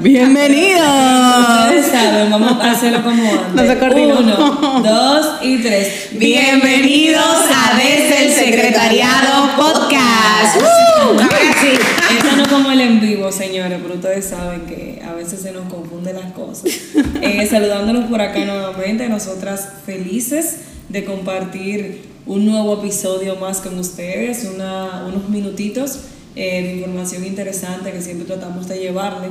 Bienvenidos. Ustedes saben, vamos a hacerlo como antes. No se coordinó. Uno, dos y tres. Bienvenidos a Desde el Secretariado Podcast. ¡Uh! Sí. Esto no como el en vivo, señores, pero ustedes saben que a veces se nos confunden las cosas. Eh, saludándonos por acá nuevamente, nosotras felices de compartir un nuevo episodio más con ustedes, una- unos minutitos eh, de información interesante que siempre tratamos de llevarle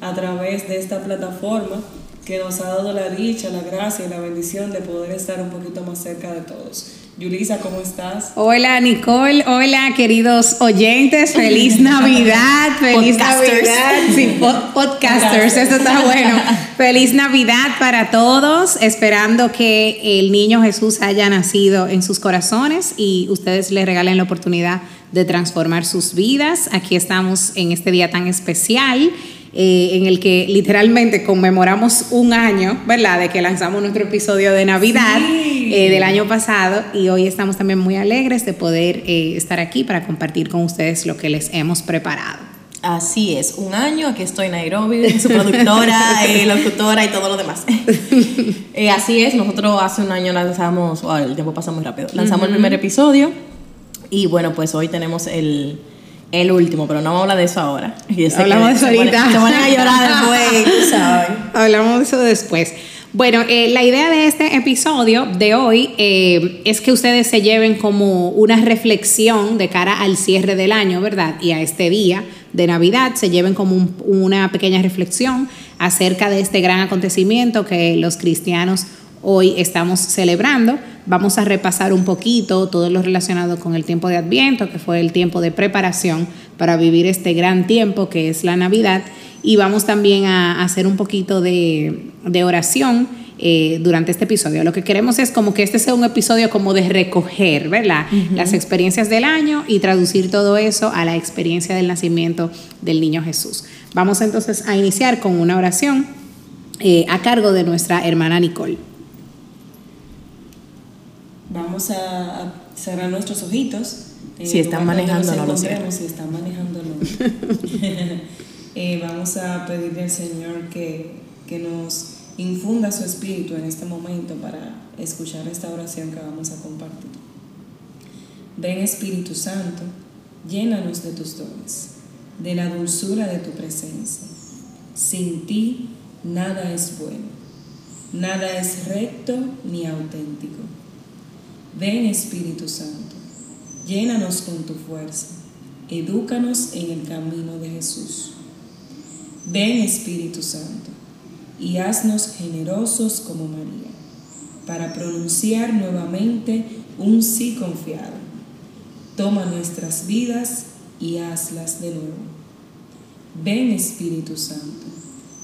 a través de esta plataforma que nos ha dado la dicha, la gracia y la bendición de poder estar un poquito más cerca de todos. Yulisa, ¿cómo estás? Hola Nicole, hola queridos oyentes, feliz Navidad, feliz Podcasters. Navidad, sí, po- podcasters, eso está bueno. Feliz Navidad para todos, esperando que el niño Jesús haya nacido en sus corazones y ustedes le regalen la oportunidad de transformar sus vidas. Aquí estamos en este día tan especial. Eh, en el que literalmente conmemoramos un año, ¿verdad? De que lanzamos nuestro episodio de Navidad Sí. eh, del año pasado y hoy estamos también muy alegres de poder eh, estar aquí para compartir con ustedes lo que les hemos preparado. Así es, un año, aquí estoy en Nairobi, su productora, eh, locutora y todo lo demás. Eh, así es, nosotros hace un año lanzamos, wow, el tiempo pasa muy rápido, lanzamos el primer episodio y bueno, pues hoy tenemos el, el último, pero no vamos a hablar de eso ahora. Hablamos de eso ahorita. Se van a llorar después, sabes. Hablamos de eso después. Bueno, eh, la idea de este episodio de hoy eh, es que ustedes se lleven como una reflexión de cara al cierre del año, ¿verdad? Y a este día de Navidad, se lleven como un- una pequeña reflexión acerca de este gran acontecimiento que los cristianos hoy estamos celebrando. Vamos a repasar un poquito todo lo relacionado con el tiempo de Adviento, que fue el tiempo de preparación para vivir este gran tiempo que es la Navidad. Y vamos también a hacer un poquito de, de oración eh, durante este episodio. Lo que queremos es como que este sea un episodio como de recoger, ¿verdad? Las experiencias del año y traducir todo eso a la experiencia del nacimiento del niño Jesús. Vamos entonces a iniciar con una oración eh, a cargo de nuestra hermana Nicole. Vamos a, a cerrar nuestros ojitos. en Si están manejando, no lo encontremos, Si están manejando, no. Eh, vamos a pedirle al Señor que, que nos infunda su espíritu en este momento para escuchar esta oración que vamos a compartir. Ven Espíritu Santo, llénanos de tus dones, de la dulzura de tu presencia. Sin ti nada es bueno, nada es recto ni auténtico. Ven Espíritu Santo, llénanos con tu fuerza, edúcanos en el camino de Jesús. Ven Espíritu Santo, y haznos generosos como María, para pronunciar nuevamente un sí confiado. Toma nuestras vidas y hazlas de nuevo. Ven Espíritu Santo,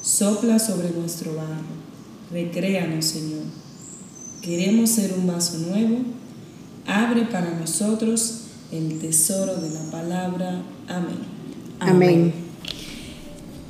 sopla sobre nuestro barro, recréanos Señor. Queremos ser un vaso nuevo, abre para nosotros el tesoro de la palabra. Amén. Amén.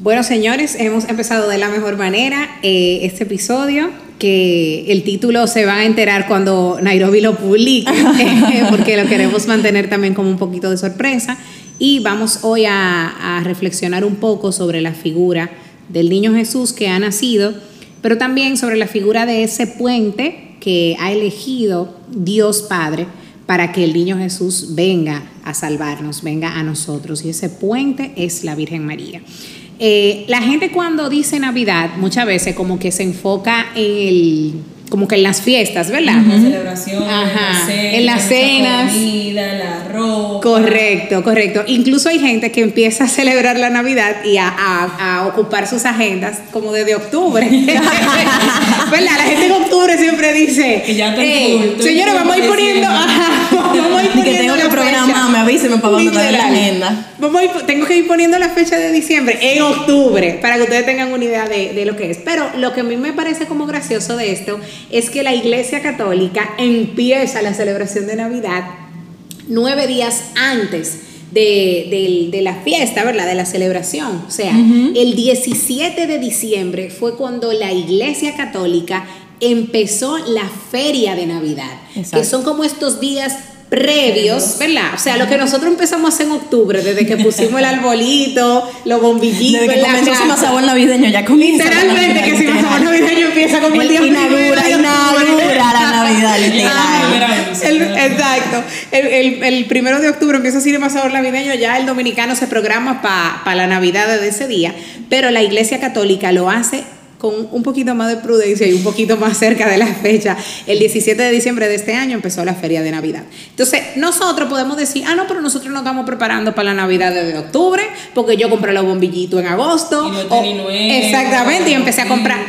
Bueno, señores, hemos empezado de la mejor manera eh, este episodio, que el título se va a enterar cuando Nairobi lo publique, eh, porque lo queremos mantener también como un poquito de sorpresa. Y vamos hoy a, a reflexionar un poco sobre la figura del niño Jesús que ha nacido, pero también sobre la figura de ese puente que ha elegido Dios Padre para que el niño Jesús venga a salvarnos, venga a nosotros. Y ese puente es la Virgen María. Eh, la gente cuando dice Navidad, muchas veces como que se enfoca en el, como que en las fiestas, ¿verdad? La celebración, Ajá, la cena, en las cenas. comida, la ropa. Correcto, correcto. Incluso hay gente que empieza a celebrar la Navidad y a, a- a ocupar sus agendas como desde octubre. ¿Verdad? La gente en octubre siempre dice, Que ya está "Ey, full, estoy señores, vamos a ir poniendo, ajá, vamos a ir Y que tengo que programarme, fecha". avíseme para la agenda. Vamos a ir- tengo que ir poniendo la fecha de diciembre en octubre para que ustedes tengan una idea de, de lo que es. Pero lo que a mí me parece como gracioso de esto es que la Iglesia Católica empieza la celebración de Navidad nueve días antes de, del- de la fiesta, ¿verdad? De la celebración. O sea, el 17 de diciembre fue cuando la Iglesia Católica empezó la feria de Navidad, Exacto. que son como estos días previos, ¿verdad? O sea, lo que nosotros empezamos a hacer en octubre, desde que pusimos el arbolito, los bombillitos. Desde que comenzó su sabor navideño, ya comienza. Literalmente, que si sabor navideño empieza como el, día inaugura, inaugura la Navidad, literal. exacto. El, el, el, primero de octubre empieza Cinema Sabor Navideño, ya el dominicano se programa para la Navidad de ese día, pero la Iglesia Católica lo hace con un poquito más de prudencia y un poquito más cerca de la fecha, el 17 de diciembre de este año empezó la feria de Navidad. Entonces, nosotros podemos decir, ah, no, pero nosotros nos estamos preparando para la Navidad desde octubre, porque yo compré los bombillitos en agosto. exactamente, y empecé a comprar.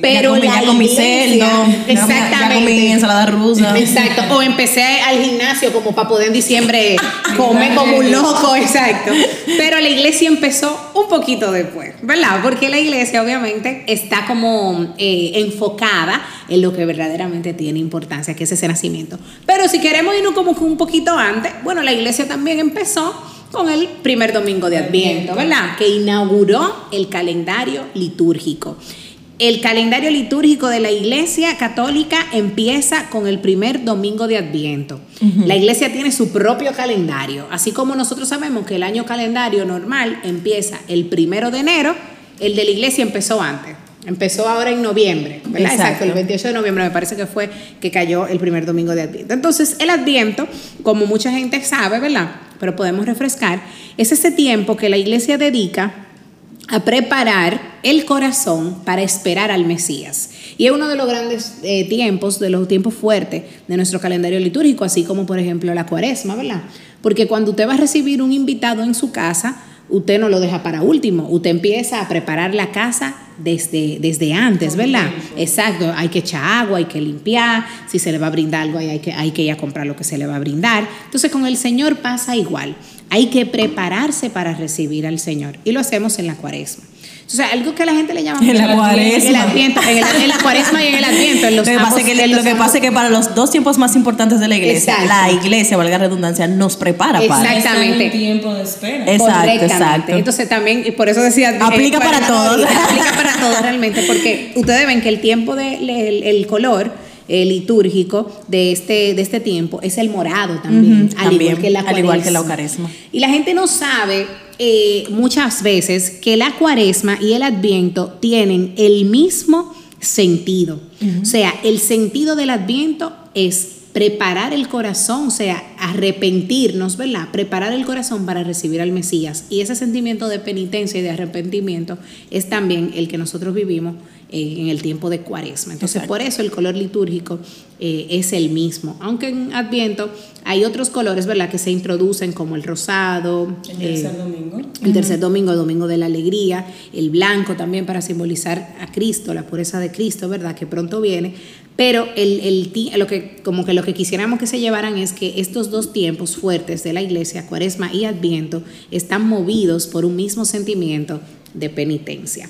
Pero ya con mi cerdo, exactamente. con mi ensalada rusa. Exacto, o empecé al gimnasio como para poder en diciembre comer como un loco, exacto. Pero la iglesia empezó un poquito después, ¿verdad? Porque la iglesia obviamente está como eh, enfocada en lo que verdaderamente tiene importancia, que es ese nacimiento. Pero si queremos irnos como un poquito antes, bueno, la iglesia también empezó con el primer domingo de Adviento, ¿verdad? Que inauguró el calendario litúrgico. El calendario litúrgico de la Iglesia Católica empieza con el primer domingo de Adviento. La Iglesia tiene su propio calendario, así como nosotros sabemos que el año calendario normal empieza el primero de enero, el de la Iglesia empezó antes. Empezó ahora en noviembre, ¿verdad? Exacto. el 28 de noviembre me parece que fue que cayó el primer domingo de Adviento. Entonces, el Adviento, como mucha gente sabe, ¿verdad? Pero podemos refrescar, es ese tiempo que la iglesia dedica a preparar el corazón para esperar al Mesías. Y es uno de los grandes eh, tiempos, de los tiempos fuertes de nuestro calendario litúrgico, así como por ejemplo la cuaresma, ¿verdad? Porque cuando usted va a recibir un invitado en su casa, usted no lo deja para último, usted empieza a preparar la casa desde, desde antes, ¿verdad? Exacto, hay que echar agua, hay que limpiar, si se le va a brindar algo hay que, hay que ir a comprar lo que se le va a brindar. Entonces con el Señor pasa igual, hay que prepararse para recibir al Señor y lo hacemos en la cuaresma. O sea, algo que a la gente le llama en la cuaresma. En, el adviento, en, la cuaresma y en el adviento. En los lo que, pasa que, lo que pasa es que para los dos tiempos más importantes de la iglesia, la iglesia, valga la redundancia, nos prepara para. Exactamente. un tiempo de espera. Exacto, exacto. Entonces también, y por eso decía. Aplica para, todos. Aplica para todos realmente, porque ustedes ven que el tiempo del de, el color eh, litúrgico de este, de este tiempo es el morado también, al, igual que la al igual que la cuaresma. Y la gente no sabe eh, muchas veces que la cuaresma y el adviento tienen el mismo sentido. O sea, el sentido del adviento es preparar el corazón, o sea, arrepentirnos, ¿verdad? Preparar el corazón para recibir al Mesías. Y ese sentimiento de penitencia y de arrepentimiento es también el que nosotros vivimos eh, en el tiempo de cuaresma. Entonces, por eso el color litúrgico eh, es el mismo. Aunque en Adviento hay otros colores, ¿verdad?, que se introducen como el rosado. El tercer eh, domingo. El tercer domingo, domingo de la alegría. El blanco también para simbolizar a Cristo, la pureza de Cristo, ¿verdad?, que pronto viene. Pero el, el, lo que, como que lo que quisiéramos que se llevaran es que estos dos tiempos fuertes de la iglesia, cuaresma y adviento, están movidos por un mismo sentimiento de penitencia.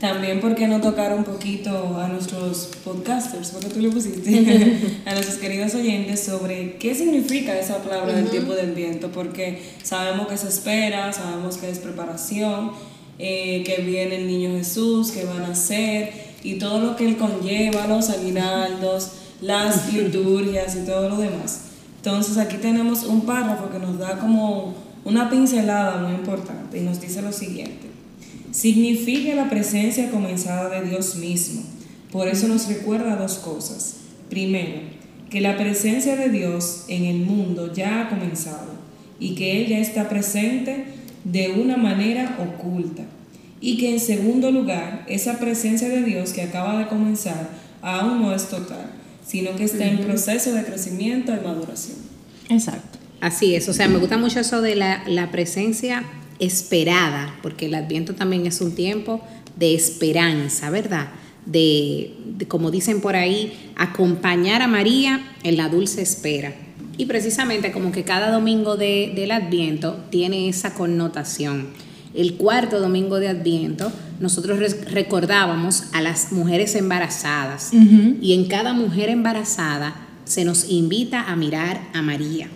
También porque no tocar un poquito a nuestros podcasters, porque tú le pusiste, a nuestros queridos oyentes sobre qué significa esa palabra del tiempo del viento, porque sabemos que se espera, sabemos que es preparación, eh, que viene el niño Jesús, que van a ser, y todo lo que él conlleva, los aguinaldos, las liturgias y todo lo demás. Entonces aquí tenemos un párrafo que nos da como una pincelada muy importante y nos dice lo siguiente significa la presencia comenzada de Dios mismo. Por eso nos recuerda dos cosas. Primero, que la presencia de Dios en el mundo ya ha comenzado y que Él ya está presente de una manera oculta. Y que en segundo lugar, esa presencia de Dios que acaba de comenzar aún no es total, sino que está en proceso de crecimiento y maduración. Exacto. Así es, o sea, me gusta mucho eso de la, la presencia esperada, porque el adviento también es un tiempo de esperanza, ¿verdad? De, como dicen por ahí, acompañar a María en la dulce espera. Y precisamente como que cada domingo de, del adviento tiene esa connotación. El cuarto domingo de adviento nosotros recordábamos a las mujeres embarazadas y en cada mujer embarazada se nos invita a mirar a María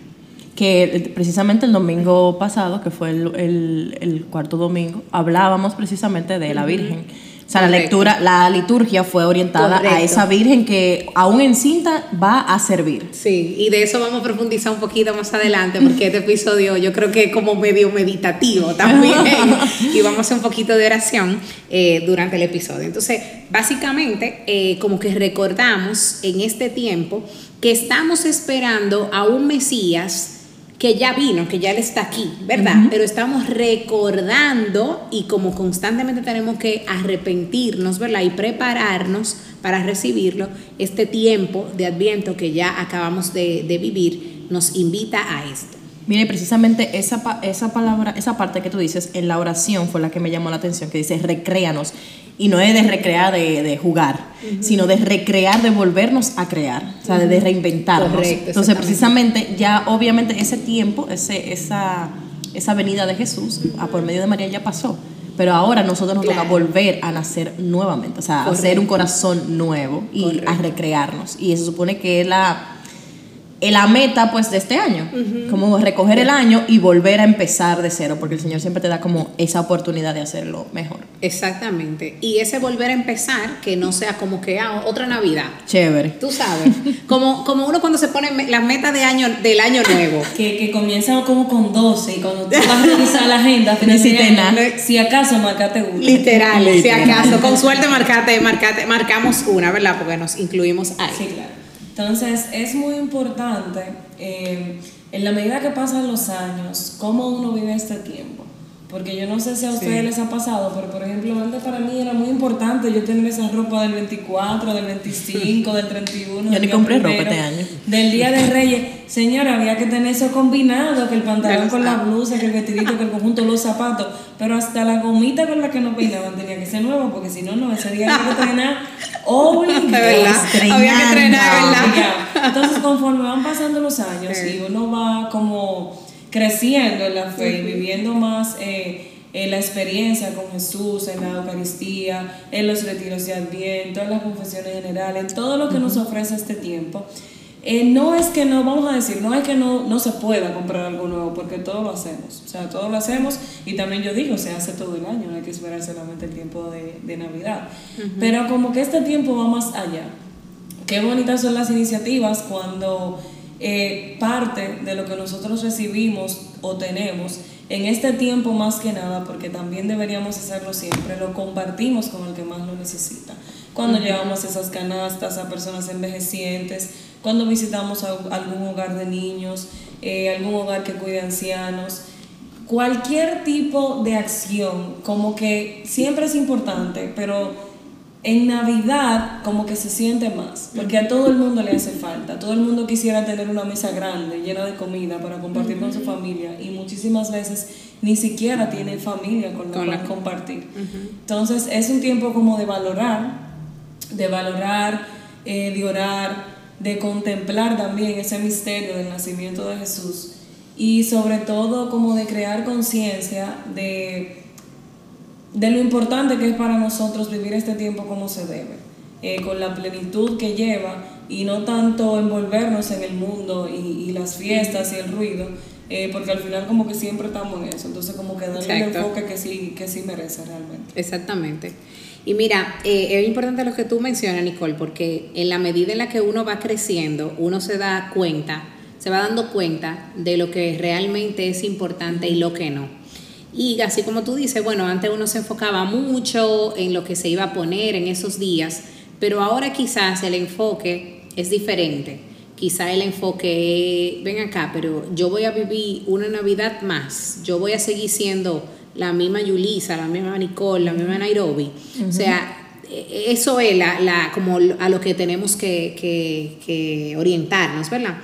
que precisamente el domingo pasado, que fue el, cuarto domingo, hablábamos precisamente de la Virgen. O sea, la Correcto. lectura, la liturgia fue orientada a Correcto. esa virgen que aún encinta va a servir. Sí, y de eso vamos a profundizar un poquito más adelante, porque este episodio yo creo que es como medio meditativo también, y vamos a hacer un poquito de oración eh, durante el episodio. Entonces, básicamente, eh, como que recordamos en este tiempo que estamos esperando a un Mesías que ya vino, que ya él está aquí, ¿verdad? Pero estamos recordando y como constantemente tenemos que arrepentirnos, ¿verdad? Y prepararnos para recibirlo, este tiempo de adviento que ya acabamos de, de vivir nos invita a esto. Mire, precisamente esa, esa palabra, esa parte que tú dices en la oración fue la que me llamó la atención, que dice recréanos. Y no es de recrear, de, de jugar, sino de recrear, de volvernos a crear, o sea, de, de reinventarnos. Correcto, Entonces, precisamente, ya obviamente ese tiempo, ese, esa, esa venida de Jesús a por medio de María ya pasó. Pero ahora nosotros nos toca Claro. volver a nacer nuevamente, o sea, a hacer un Correcto. corazón nuevo y Correcto. a recrearnos. Y eso supone que es la, la meta pues de este año, como recoger el año y volver a empezar de cero, porque el Señor siempre te da como esa oportunidad de hacerlo mejor. Exactamente. Y ese volver a empezar, que no sea como que ah, otra Navidad. Chévere. Tú sabes, como, como uno cuando se pone las metas de año, del año nuevo. Que, que comienzan como con 12 y cuando tú vas a revisar la agenda, nada. si acaso marcate uno. Literal, si Literal. acaso, con suerte marcate, marcate, marcamos una, ¿verdad? Porque nos incluimos ahí. Sí, claro. Entonces, es muy importante, eh, en la medida que pasan los años, cómo uno vive este tiempo. Porque yo no sé si a ustedes les ha pasado, pero por ejemplo, antes para mí era muy importante yo tener esa ropa del 24, del 25, del 31. Yo del ni compré ropa este año. Del Día de Reyes. Señora, había que tener eso combinado, que el pantalón con la blusa, que el vestidito, que el conjunto, los zapatos. Pero hasta la gomita con la que nos peinaban tenía que ser nueva, porque si no, no, ese día había que entrenar obligado. Había que entrenar, ¿verdad? Entonces, conforme van pasando los años Sí. y uno va como creciendo en la fe y viviendo más eh, en la experiencia con Jesús, en la Eucaristía, en los retiros de Adviento, en las confesiones generales, en todo lo que nos ofrece este tiempo, eh, no es que no, vamos a decir, no es que no, no se pueda comprar algo nuevo, porque todo lo hacemos. O sea, todo lo hacemos y también yo digo, se hace todo el año, no hay que esperar solamente el tiempo de, de Navidad. Pero como que este tiempo va más allá. Qué bonitas son las iniciativas cuando eh, parte de lo que nosotros recibimos o tenemos en este tiempo más que nada, porque también deberíamos hacerlo siempre, lo compartimos con el que más lo necesita. Cuando llevamos esas canastas a personas envejecientes, cuando visitamos a- algún hogar de niños, eh, algún hogar que cuide ancianos, cualquier tipo de acción, como que siempre es importante, pero en Navidad como que se siente más, porque a todo el mundo le hace falta, todo el mundo quisiera tener una mesa grande, llena de comida para compartir con su familia y muchísimas veces ni siquiera tienen familia con la Con cual compartir. Entonces es un tiempo como de valorar, de valorar, eh, de orar, de contemplar también ese misterio del nacimiento de Jesús y sobre todo como de crear conciencia de de lo importante que es para nosotros vivir este tiempo como se debe, eh, con la plenitud que lleva y no tanto envolvernos en el mundo y, y las fiestas y el ruido, eh, porque al final como que siempre estamos en eso, entonces como que darle el enfoque que sí, que sí merece realmente. Exactamente. Y mira, eh, es importante lo que tú mencionas, Nicole, porque en la medida en la que uno va creciendo, uno se da cuenta, se va dando cuenta de lo que realmente es importante y lo que no. Y así como tú dices, bueno, antes uno se enfocaba mucho en lo que se iba a poner en esos días, pero ahora quizás el enfoque es diferente. Quizá el enfoque, es, ven acá, pero yo voy a vivir una Navidad más, yo voy a seguir siendo la misma Yulisa, la misma Nicole, la misma Nairobi. O sea, e- eso es la, la- como a lo que tenemos que, que- que orientarnos, ¿verdad?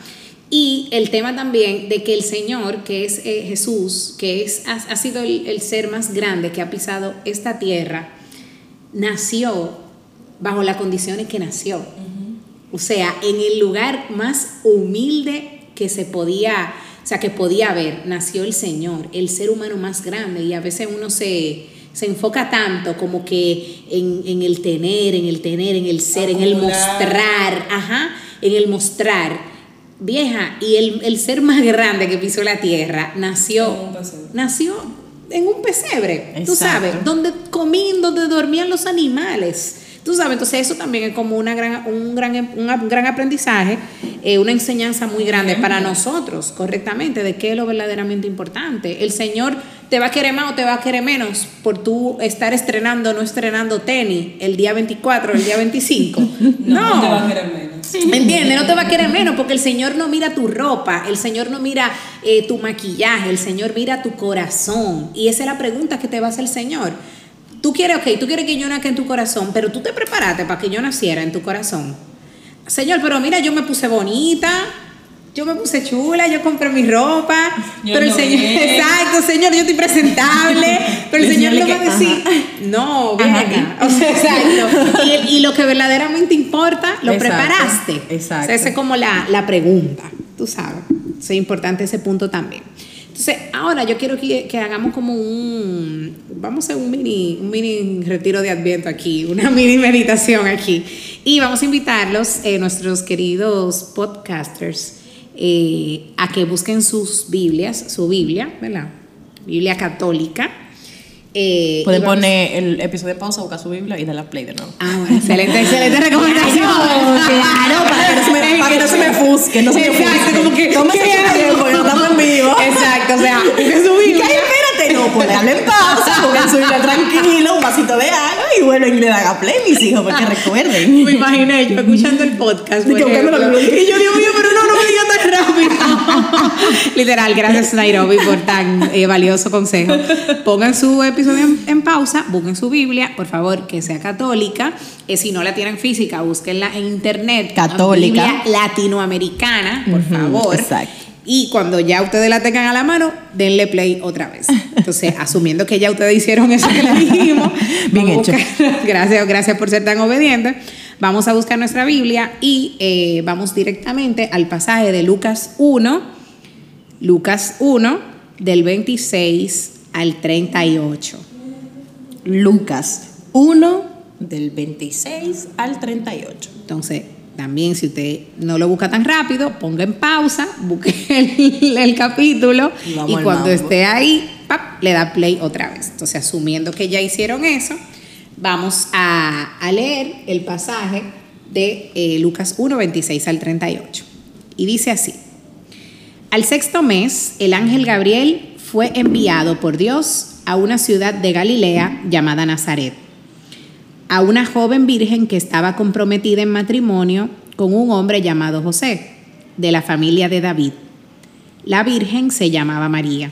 Y el tema también de que el Señor, que es eh, Jesús, que es, ha, ha sido el, el ser más grande que ha pisado esta tierra, nació bajo las condiciones que nació. O sea, en el lugar más humilde que se podía, o sea, que podía haber, nació el Señor, el ser humano más grande. Y a veces uno se, se enfoca tanto como que en, en el tener, en el tener, en el ser, en el mostrar, ajá, en el mostrar. Vieja, y el, el ser más grande que pisó la tierra nació, En nació en un pesebre, tú Exacto. sabes, donde comían, donde dormían los animales. Tú sabes, entonces eso también es como una gran, un, gran, un gran aprendizaje, eh, una enseñanza muy grande para nosotros, correctamente, de qué es lo verdaderamente importante. El Señor te va a querer más o te va a querer menos por tú estar estrenando o no estrenando tenis el día 24 el día 25. No, no, no te va a querer menos. ¿Me entiendes? No te va a querer menos porque el Señor no mira tu ropa, el Señor no mira eh, tu maquillaje, el Señor mira tu corazón. Y esa es la pregunta que te va a hacer el Señor. Tú quieres, ok, tú quieres que yo nazca en tu corazón, pero tú te preparaste para que yo naciera en tu corazón. Señor, pero mira, yo me puse bonita, yo me puse chula, yo compré mi ropa, Yo pero el Señor, bien. exacto, Señor, yo estoy presentable, pero el El Señor Señor no va a decir, no, ven Ajá, acá. O sea, exacto. Y, y lo que verdaderamente importa, lo Exacto, preparaste. exacto. O sea, esa es como la, la pregunta, tú sabes. Es importante ese punto también. Entonces, ahora yo quiero que, que hagamos como un, vamos a hacer un mini, un mini retiro de adviento aquí, una mini meditación aquí. Y vamos a invitarlos, eh, nuestros queridos podcasters, eh, a que busquen sus Biblias, su Biblia, ¿verdad? Biblia católica. Eh, Pueden poner el episodio en pausa, buscar su Biblia y darle play de nuevo. Ah, bueno, excelente, excelente recomendación. Claro, para que no se me, para que no se me fusque, no se me ofusque. como que, Tómese ¿qué su tiempo, que estamos en vivo. Exacto, o sea, busque su Biblia. ay, espérate, no, pues dale en pausa, pongan su Biblia tranquilo, un vasito de agua y vuelven y le dan a play, mis hijos, porque recuerden. Me imaginé yo escuchando el podcast. Y por ejemplo. Y yo, Dios mío, pero no, no me digas tan rápido. Literal, gracias Nairobi por tan eh, valioso consejo. Pongan su episodio en, en pausa, busquen su Biblia, por favor, que sea católica. Eh, si no la tienen física, búsquenla en internet. Católica. Biblia latinoamericana, por Ujú, favor. exacto. Y cuando ya ustedes la tengan a la mano, denle play otra vez. Entonces, asumiendo que ya ustedes hicieron eso que le dijimos, Bien hecho. buscar- gracias, gracias por ser tan obedientes. Vamos a buscar nuestra Biblia y eh, vamos directamente al pasaje de Lucas 1, Lucas 1, del 26 al 38. Lucas 1, del 26 al 38. Entonces, también si usted no lo busca tan rápido, ponga en pausa, busque el, el capítulo Y vamos y al cuando esté ahí, pap, le da play otra vez. Entonces, asumiendo que ya hicieron eso, vamos a, leer el pasaje de eh, Lucas 1, 26 al 38. Y dice así. Al sexto mes, el ángel Gabriel fue enviado por Dios a una ciudad de Galilea llamada Nazaret, a una joven virgen que estaba comprometida en matrimonio con un hombre llamado José, de la familia de David. La virgen se llamaba María.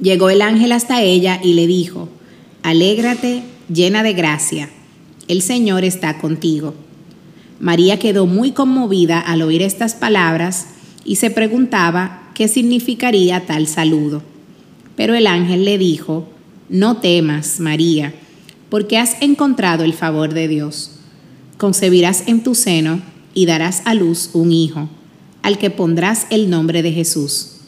Llegó el ángel hasta ella y le dijo, Alégrate, llena de gracia, el Señor está contigo. María quedó muy conmovida al oír estas palabras y se preguntaba qué significaría tal saludo. Pero el ángel le dijo, No temas, María, porque has encontrado el favor de Dios. Concebirás en tu seno y darás a luz un hijo, al que pondrás el nombre de Jesús.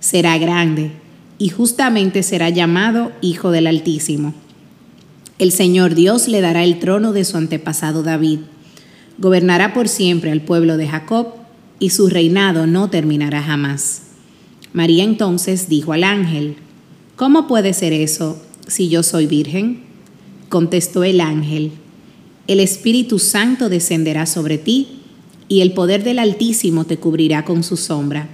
Será grande y justamente será llamado Hijo del Altísimo. El Señor Dios le dará el trono de su antepasado David. Gobernará por siempre al pueblo de Jacob y su reinado no terminará jamás. María entonces dijo al ángel, ¿Cómo puede ser eso si yo soy virgen? Contestó el ángel, El Espíritu Santo descenderá sobre ti y el poder del Altísimo te cubrirá con su sombra.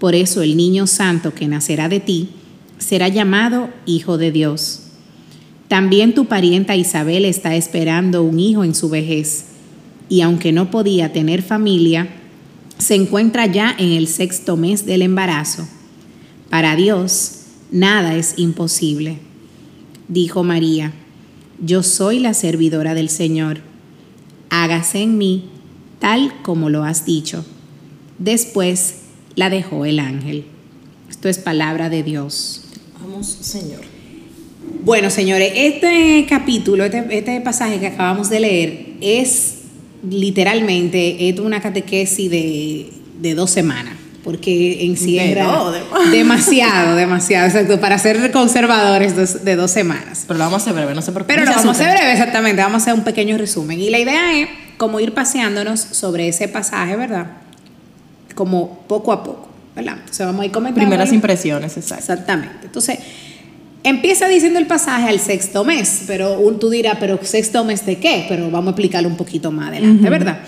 Por eso el niño santo que nacerá de ti será llamado Hijo de Dios. También tu parienta Isabel está esperando un hijo en su vejez, y aunque no podía tener familia, se encuentra ya en el sexto mes del embarazo. Para Dios, nada es imposible. Dijo María, yo soy la servidora del Señor. Hágase en mí tal como lo has dicho. Después la dejó el ángel. Esto es palabra de Dios. Vamos, Señor. Bueno, señores, este capítulo, este, este pasaje que acabamos de leer es literalmente es una catequesis de, de dos semanas, porque encierra De dos, de- demasiado, demasiado, exacto, para ser conservadores dos- de dos semanas. Pero lo vamos a hacer breve, no sé por qué. Pero lo vamos a hacer breve, exactamente, vamos a hacer un pequeño resumen. Y la idea es como ir paseándonos sobre ese pasaje, ¿verdad? Como poco a poco, ¿verdad? Entonces vamos a ir comentando. Primeras impresiones, exacto. Exactamente. Entonces, Empieza diciendo el pasaje al sexto mes, pero tú dirás, pero sexto mes de qué? Pero vamos a explicarlo un poquito más adelante, ¿verdad?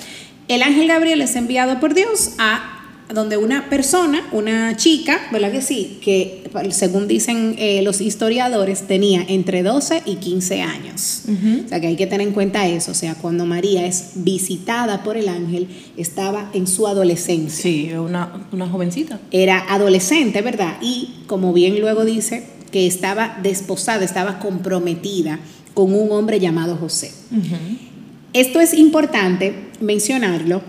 El ángel Gabriel es enviado por Dios a donde una persona, una chica, ¿verdad que sí? Que según dicen eh, los historiadores, tenía entre 12 y 15 años. O sea que hay que tener en cuenta eso. O sea, cuando María es visitada por el ángel, estaba en su adolescencia. Sí, una, una jovencita. Era adolescente, ¿verdad? Y como bien luego dice, que estaba desposada, estaba comprometida con un hombre llamado José. Esto es importante mencionarlo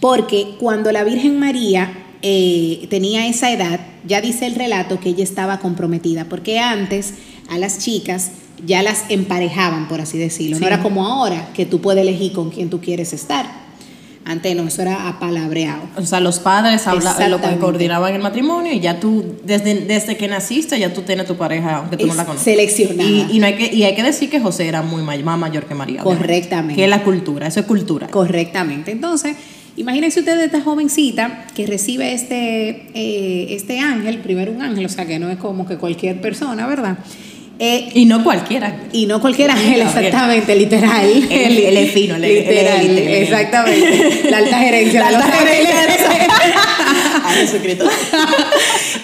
porque cuando la Virgen María eh, tenía esa edad, ya dice el relato que ella estaba comprometida, porque antes a las chicas ya las emparejaban, por así decirlo. No era como ahora, que tú puedes elegir con quién tú quieres estar. Antes no, eso era apalabreado. O sea, los padres habla, lo que coordinaban el matrimonio y ya tú, desde, desde que naciste, ya tú tienes tu pareja, aunque tú no la conoces. Seleccionada. Y, no hay que, y hay que decir que José era muy más mayor que María. Correctamente. Que es la cultura, eso es cultura. Correctamente. Entonces, Imagínense ustedes esta jovencita que recibe este, eh, este ángel, primero un ángel, o sea que no es como que cualquier persona, ¿verdad? Eh, y no cualquiera. Y no cualquier ángel, exactamente, literal. El, el, el fino, el, literal, exactamente. La alta gerencia. La alta gerencia. A Jesucristo.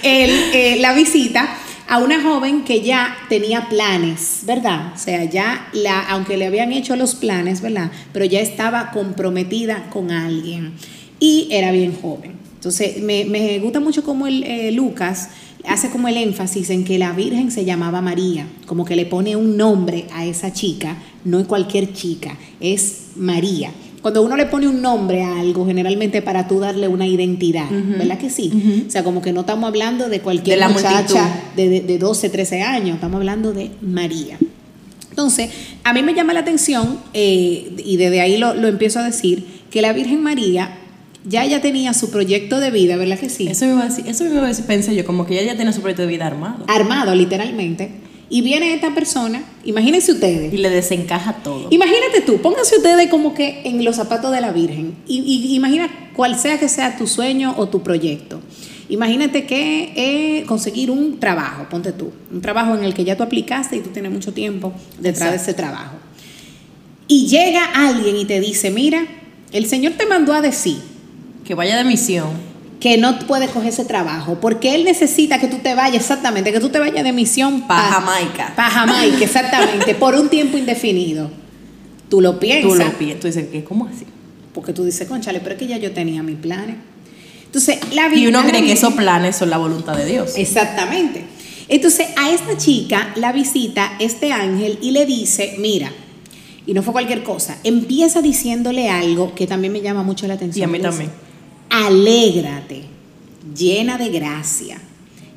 Eh, la visita a una joven que ya tenía planes, ¿verdad? O sea, ya la, aunque le habían hecho los planes, ¿verdad? Pero ya estaba comprometida con alguien y era bien joven. Entonces, me, gusta mucho como el, eh, Lucas hace como el énfasis en que la Virgen se llamaba María, como que le pone un nombre a esa chica, no es cualquier chica, es María cuando uno le pone un nombre a algo, generalmente para tú darle una identidad, ¿verdad que sí? O sea, como que no estamos hablando de cualquier muchacha de, de, 12, 13 años, estamos hablando de María. Entonces, a mí me llama la atención, eh, y desde ahí lo, empiezo a decir, que la Virgen María ya ella tenía su proyecto de vida, ¿verdad que sí? Eso me iba a decir, eso me iba a decir, pensé yo, como que ella ya tenía su proyecto de vida armado. Armado, literalmente. Y viene esta persona, imagínense ustedes. Y le desencaja todo. Imagínate tú, pónganse ustedes como que en los zapatos de la Virgen. Y, imagina cual sea que sea tu sueño o tu proyecto. Imagínate que es conseguir un trabajo, ponte tú, un trabajo en el que ya tú aplicaste y tú tienes mucho tiempo detrás de ese trabajo. Y llega alguien y te dice, mira, el Señor te mandó a decir que vaya de misión que no puede coger ese trabajo, porque él necesita que tú te vayas, exactamente, que tú te vayas de misión para Jamaica. Para Jamaica, exactamente, por un tiempo indefinido. Tú lo piensas. Tú lo piensas, tú dices, ¿cómo así? Porque tú dices, conchale, pero es que ya yo tenía mis planes. Entonces, la Y uno cree que esos planes son la voluntad de Dios. Exactamente. Entonces, a esta chica la visita este ángel y le dice, mira, y no fue cualquier cosa, empieza diciéndole algo que también me llama mucho la atención. Y a mí también alégrate, llena de gracia.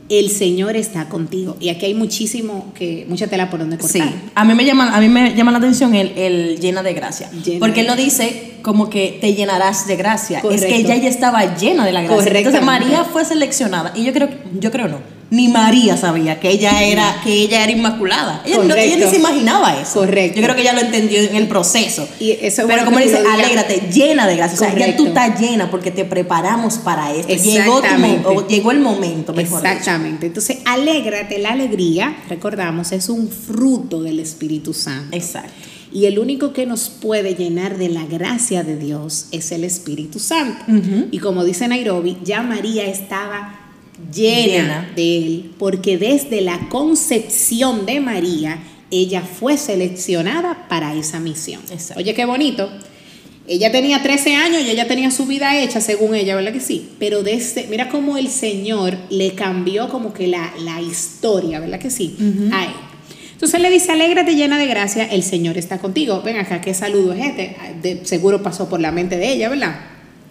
El Señor está contigo. Y aquí hay muchísimo, que, mucha tela por donde cortar. Sí, a mí me llama, a mí me llama la atención el, llena de gracia. porque él no dice como que te llenarás de gracia. Es que ella ya estaba llena de la gracia. Entonces María fue seleccionada. Y yo creo, yo creo no ni María sabía que ella era, que ella era inmaculada. Ella, no, ella ni se imaginaba eso. Correcto. Yo creo que ella lo entendió en el proceso. Y eso Pero como dice, alégrate, llena de gracia. O sea, ya tú estás llena porque te preparamos para esto. Llegó, tu, llegó el momento, mejor Exactamente. Entonces, alégrate, la alegría, recordamos, es un fruto del Espíritu Santo. Exacto. Y el único que nos puede llenar de la gracia de Dios es el Espíritu Santo. Y como dice Nairobi, ya María estaba llena, de Él, porque desde la concepción de María, ella fue seleccionada para esa misión. Oye, qué bonito. Ella tenía 13 años y ella tenía su vida hecha, según ella, ¿verdad que sí? Pero desde, mira cómo el Señor le cambió como que la, historia, ¿verdad que sí? A él. Entonces le dice, alégrate llena de gracia, el Señor está contigo. Ven acá, qué saludo es este. De, seguro pasó por la mente de ella, ¿verdad?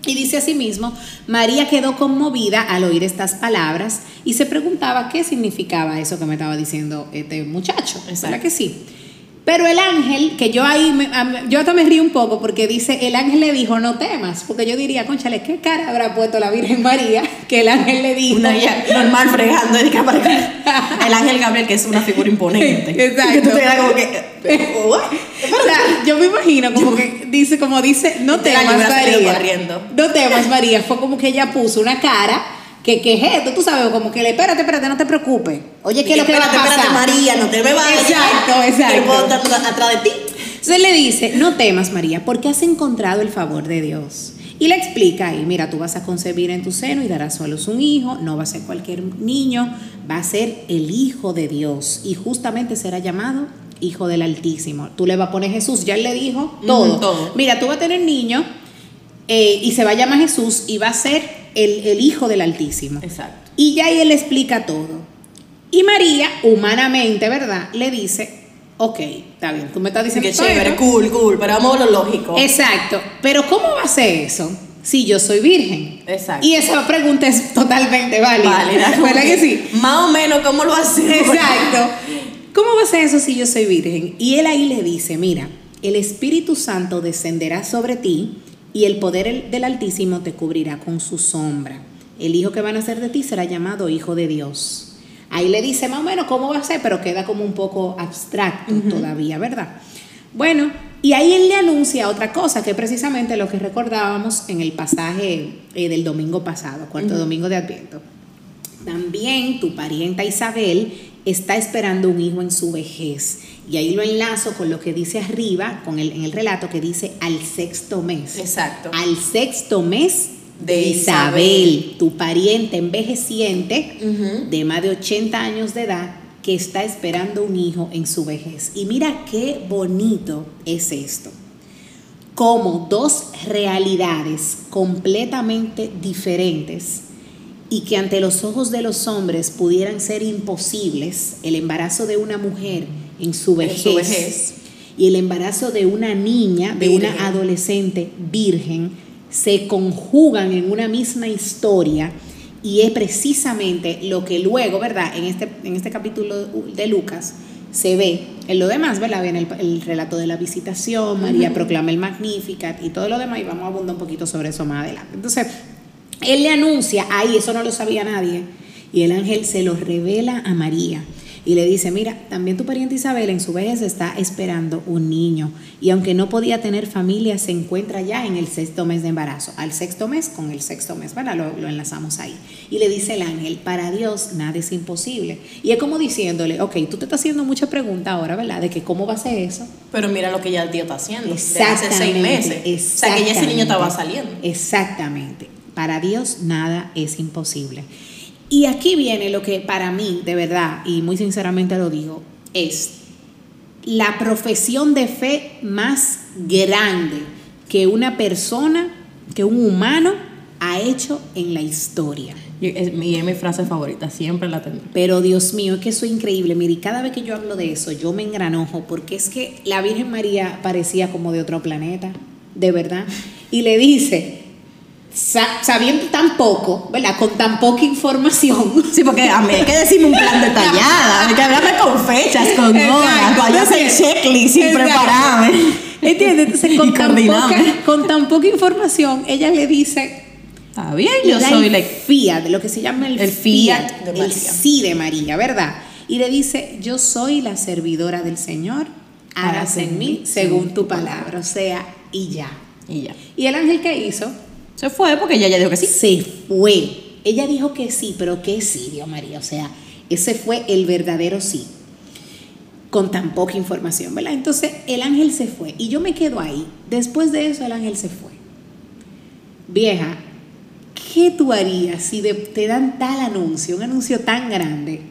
Y dice asimismo, María quedó conmovida al oír estas palabras y se preguntaba qué significaba eso que me estaba diciendo este muchacho. ¿Verdad que sí? Pero el ángel, que yo ahí, me, yo hasta me río un poco porque dice, el ángel le dijo, no temas, porque yo diría, conchale, ¿qué cara habrá puesto la Virgen María que el ángel le dijo? Una normal fregando, el ángel Gabriel, que es una figura imponente. Exacto. Que como que, o sea, yo me imagino como que dice, como dice, no temas María. No temas María, fue como que ella puso una cara que que es esto, tú sabes, como que le espérate, espérate, no te preocupes. Oye, ¿qué es lo que va a Espérate, pasar? espérate, María, no te me vayas. Exacto, exacto. Puedo estar atrás- atrás de ti. Entonces le dice, no temas María, porque has encontrado el favor de Dios. Y le explica ahí, mira, tú vas a concebir en tu seno y darás a luz un hijo, no va a ser cualquier niño, va a ser el Hijo de Dios y justamente será llamado Hijo del Altísimo. Tú le vas a poner Jesús, ya él le dijo todo. Mira, tú vas a tener niño eh, y se va a llamar Jesús y va a ser el, el Hijo del Altísimo. Exacto. Y ya ahí él explica todo. Y María, humanamente, ¿verdad? Le dice, ok, está bien, tú me estás diciendo Que chévere, cool, cool, pero vamos a lo lógico. Exacto, pero ¿cómo va a ser eso si yo soy virgen? Exacto. Y esa pregunta es totalmente válida. Válida, ¿Verdad que sí? Más o menos, ¿cómo lo hacemos? Exacto. ¿Cómo va a ser eso si yo soy virgen? Y él ahí le dice, mira, el Espíritu Santo descenderá sobre ti y el poder del Altísimo te cubrirá con su sombra. El hijo que van a nacer de ti será llamado Hijo de Dios. Ahí le dice más o menos cómo va a ser, pero queda como un poco abstracto todavía, ¿verdad? Bueno, y ahí él le anuncia otra cosa, que precisamente lo que recordábamos en el pasaje eh, del domingo pasado, cuarto domingo de Adviento. También tu parienta Isabel está esperando un hijo en su vejez. Y ahí lo enlazo con lo que dice arriba, con el, en el relato que dice al sexto mes. Exacto. Al sexto mes de, De Isabel, Isabel. tu pariente envejeciente de más de 80 años de edad que está esperando un hijo en su vejez. Y mira qué bonito es esto. Como dos realidades completamente diferentes y que ante los ojos de los hombres pudieran ser imposibles, el embarazo de una mujer en su En vejez, su vejez. y el embarazo de una niña, de Virgen. una adolescente virgen, se conjugan en una misma historia y es precisamente lo que luego, ¿verdad? En este, en este capítulo de Lucas se ve, en lo demás, ¿verdad? Viene el, el relato de la visitación, María proclama el Magnificat y todo lo demás y vamos a abundar un poquito sobre eso más adelante. Entonces, él le anuncia, ahí eso no lo sabía nadie, y el ángel se lo revela a María y le dice, mira, también tu pariente Isabel en su vejez está esperando un niño y aunque no podía tener familia, se encuentra ya en el sexto mes de embarazo. Al sexto mes con el sexto mes, ¿verdad? Lo, lo enlazamos ahí. Y le dice el ángel, para Dios nada es imposible. Y es como diciéndole, ok, tú te estás haciendo mucha pregunta ahora, ¿verdad? De que cómo va a ser eso. Pero mira lo que ya el tío está haciendo. Desde hace seis Exactamente, meses. O sea, que ya ese niño estaba saliendo. Exactamente. Para Dios nada es imposible. Y aquí viene lo que para mí, de verdad, y muy sinceramente lo digo, es la profesión de fe más grande que una persona, que un humano ha hecho en la historia. Y es, y es mi frase favorita, siempre la tendré. Pero Dios mío, es que eso es increíble. Mire, y cada vez que yo hablo de eso, yo me engranojo porque es que la Virgen María parecía como de otro planeta, de verdad. Y le dice, sabiendo tan poco, ¿verdad? Con tan poca información. Sí, porque a mí hay que decirme un plan detallado, hay que hablarme con fechas, con horas, yo hacer checklist sin prepararme. ¿Entiendes? Entonces, con tan, poca, con tan poca información, ella le dice, Está bien, yo soy el la... fiat, lo que se llama el, El fiat de el sí de María, ¿verdad? Y le dice, yo soy la servidora del Señor, hágase en mí según tu palabra, o sea, y ya. Y ya. ¿Y el ángel qué hizo? Se fue porque ella ya dijo que sí. Se fue. Ella dijo que sí, pero que sí, Dios María, o sea, ese fue el verdadero sí, con tan poca información, ¿verdad? Entonces el ángel se fue y yo me quedo ahí. Después de eso el ángel se fue. Vieja, ¿qué tú harías si de- te dan tal anuncio, un anuncio tan grande,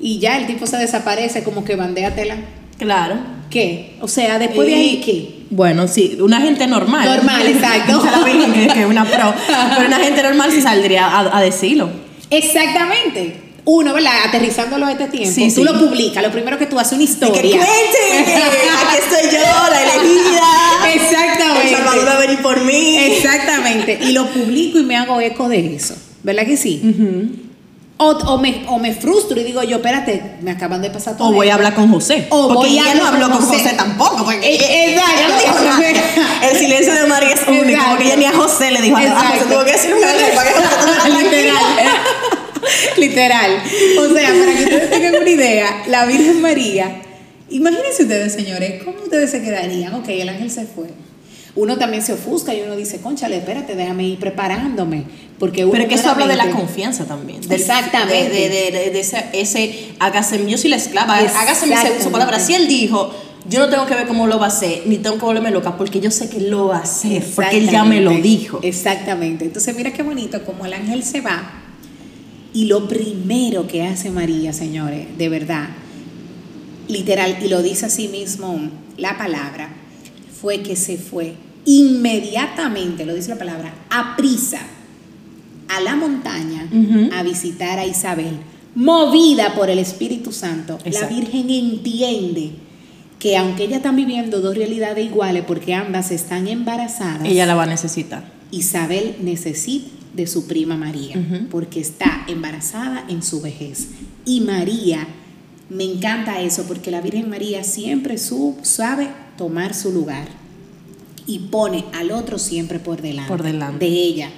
y ya el tipo se desaparece como que bandéatela? Claro. ¿Qué? O sea, después de ahí, ¿qué? Bueno, sí, una gente normal. Normal, exacto. Se que, es una pro. Pero una gente normal sí saldría a, a decirlo. Exactamente. Uno, ¿verdad? Aterrizándolo a este tiempo. Sí, tú sí. lo publicas. Lo primero que tú haces una Y que historia. cuente, aquí estoy yo, la elegida. Exactamente. El Salvador va a venir por mí. Exactamente. Y lo publico y me hago eco de eso. ¿Verdad que sí? O, o me, o me frustro y digo yo, espérate, me acaban de pasar todo O voy a hablar con José. O porque voy a ella no habló con José. José, tampoco. Porque Eh, exacto. no dijo nada. El silencio de María es único. Exacto. Porque ella ni a José le dijo a José. Tuvo que decir un Literal. Literal. O sea, para que ustedes tengan una idea, la Virgen María, imagínense ustedes, señores, ¿cómo ustedes se quedarían? Ok, el ángel se fue. Uno también se ofusca y uno dice, conchale, espérate, déjame ir preparándome. Porque uno Pero que eso habla de la confianza también. del- Exactamente. De, de, de- de ese, ese, hágase, yo soy la esclava, hágase mi según su palabra. Si él dijo, yo no tengo que ver cómo lo va a hacer, ni tengo que volverme loca, porque yo sé que lo va a hacer, porque él ya me lo dijo. Exactamente. Entonces, mira qué bonito como el ángel se va y lo primero que hace María, señores, de verdad, literal, y lo dice así mismo la palabra, fue que se fue inmediatamente, lo dice la palabra, a prisa a la montaña a visitar a Isabel, movida por el Espíritu Santo. Exacto. La Virgen entiende que aunque ella están viviendo dos realidades iguales porque ambas están embarazadas, Ella la va a necesitar. Isabel necesita de su prima María, porque está embarazada en su vejez. Y María, me encanta eso, porque la Virgen María siempre su- sabe tomar su lugar y pone al otro siempre por delante, Por delante. de ella.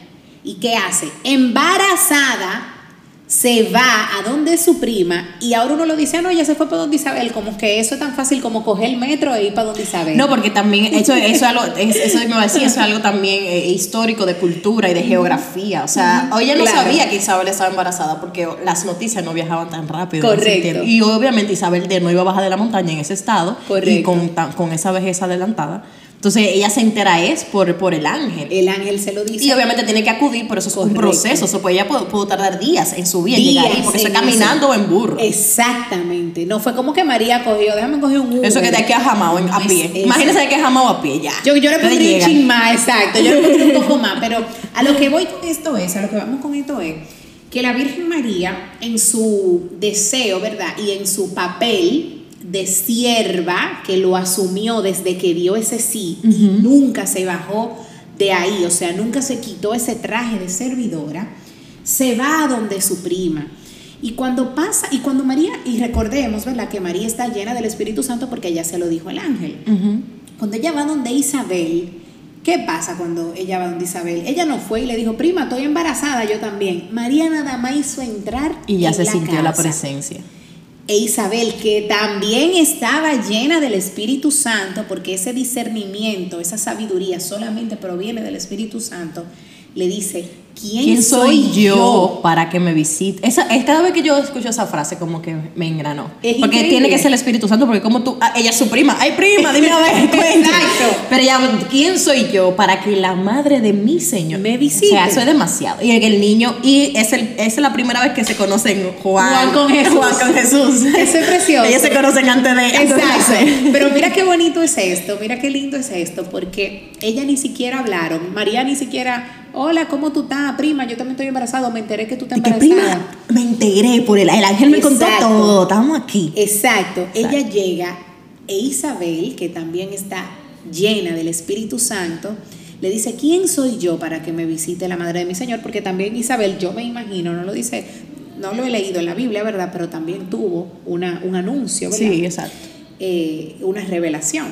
¿Y qué hace? Embarazada se va a donde su prima y ahora uno lo dice, "Ah, no, ella se fue para donde Isabel, como que eso es tan fácil como coger el metro e ir para donde Isabel. No, porque también eso, eso es algo, es- eso me va a decir, eso es algo también eh, histórico de cultura y de geografía. O sea, ella no claro. sabía que Isabel estaba embarazada porque las noticias no viajaban tan rápido. Correcto. Y obviamente Isabel de no iba a bajar de la montaña en ese estado y Correcto. con, tan- con esa vejez adelantada. Entonces ella se entera es por, por el ángel. el ángel se lo dice. Y obviamente tiene que acudir, pero eso es un proceso. Eso, pues ella pudo, pudo tardar días en subir, en días llegar ahí, porque está caminando o en burro. Exactamente. No fue como que María cogió, déjame coger un Uber. Eso que de aquí a Jamao a pie. es- Imagínense de aquí a Jamao a pie ya. Yo, yo le pondría un llegan. chin más, exacto. Yo le pondría un poco más. Pero a lo que voy con esto es, a lo que vamos con esto es, que la Virgen María, en su deseo, ¿verdad? Y en su papel de sierva, que lo asumió desde que dio ese sí, y nunca se bajó de ahí, o sea, nunca se quitó ese traje de servidora, se va a donde su prima. Y cuando pasa, y cuando María, y recordemos, ¿verdad? Que María está llena del Espíritu Santo porque ya se lo dijo el ángel. Cuando ella va donde Isabel, ¿qué pasa cuando ella va donde Isabel? Ella no fue y le dijo, prima, estoy embarazada, yo también. María nada más hizo entrar Y ya en se sintió la presencia. E Isabel, que también estaba llena del Espíritu Santo, porque ese discernimiento, esa sabiduría solamente proviene del Espíritu Santo, le dice, ¿quién, ¿Quién soy yo para que me visite? Esa, es cada vez que yo escucho esa frase, como que me engranó. Es porque increíble. tiene que ser el Espíritu Santo, porque como tú, ah, ella es su prima. ¡Ay, prima! Dime a ver. Exacto. Pero ella, ¿quién soy yo para que la madre de mi Señor Me visite. O sea, eso es demasiado. Y el niño, y es, el, es la primera vez que se conocen Juan, Juan con Jesús. Juan con Jesús. Eso es precioso. Ellos se conocen antes de. antes de Exacto. Pero mira qué bonito es esto, mira qué lindo es esto, porque ella ni siquiera hablaron, María ni siquiera, hola, ¿cómo tú estás, prima? Yo también estoy embarazada, me enteré que tú estás embarazada. prima, me integré por el, el ángel me contó todo, estamos aquí. Exacto. Exacto. Ella llega e Isabel, que también está llena del Espíritu Santo, le dice, ¿quién soy yo para que me visite la madre de mi Señor? Porque también Isabel, yo me imagino, no lo dice, no lo he leído en la Biblia, ¿verdad? Pero también tuvo una, un anuncio, ¿verdad? Sí, exacto. eh, una revelación.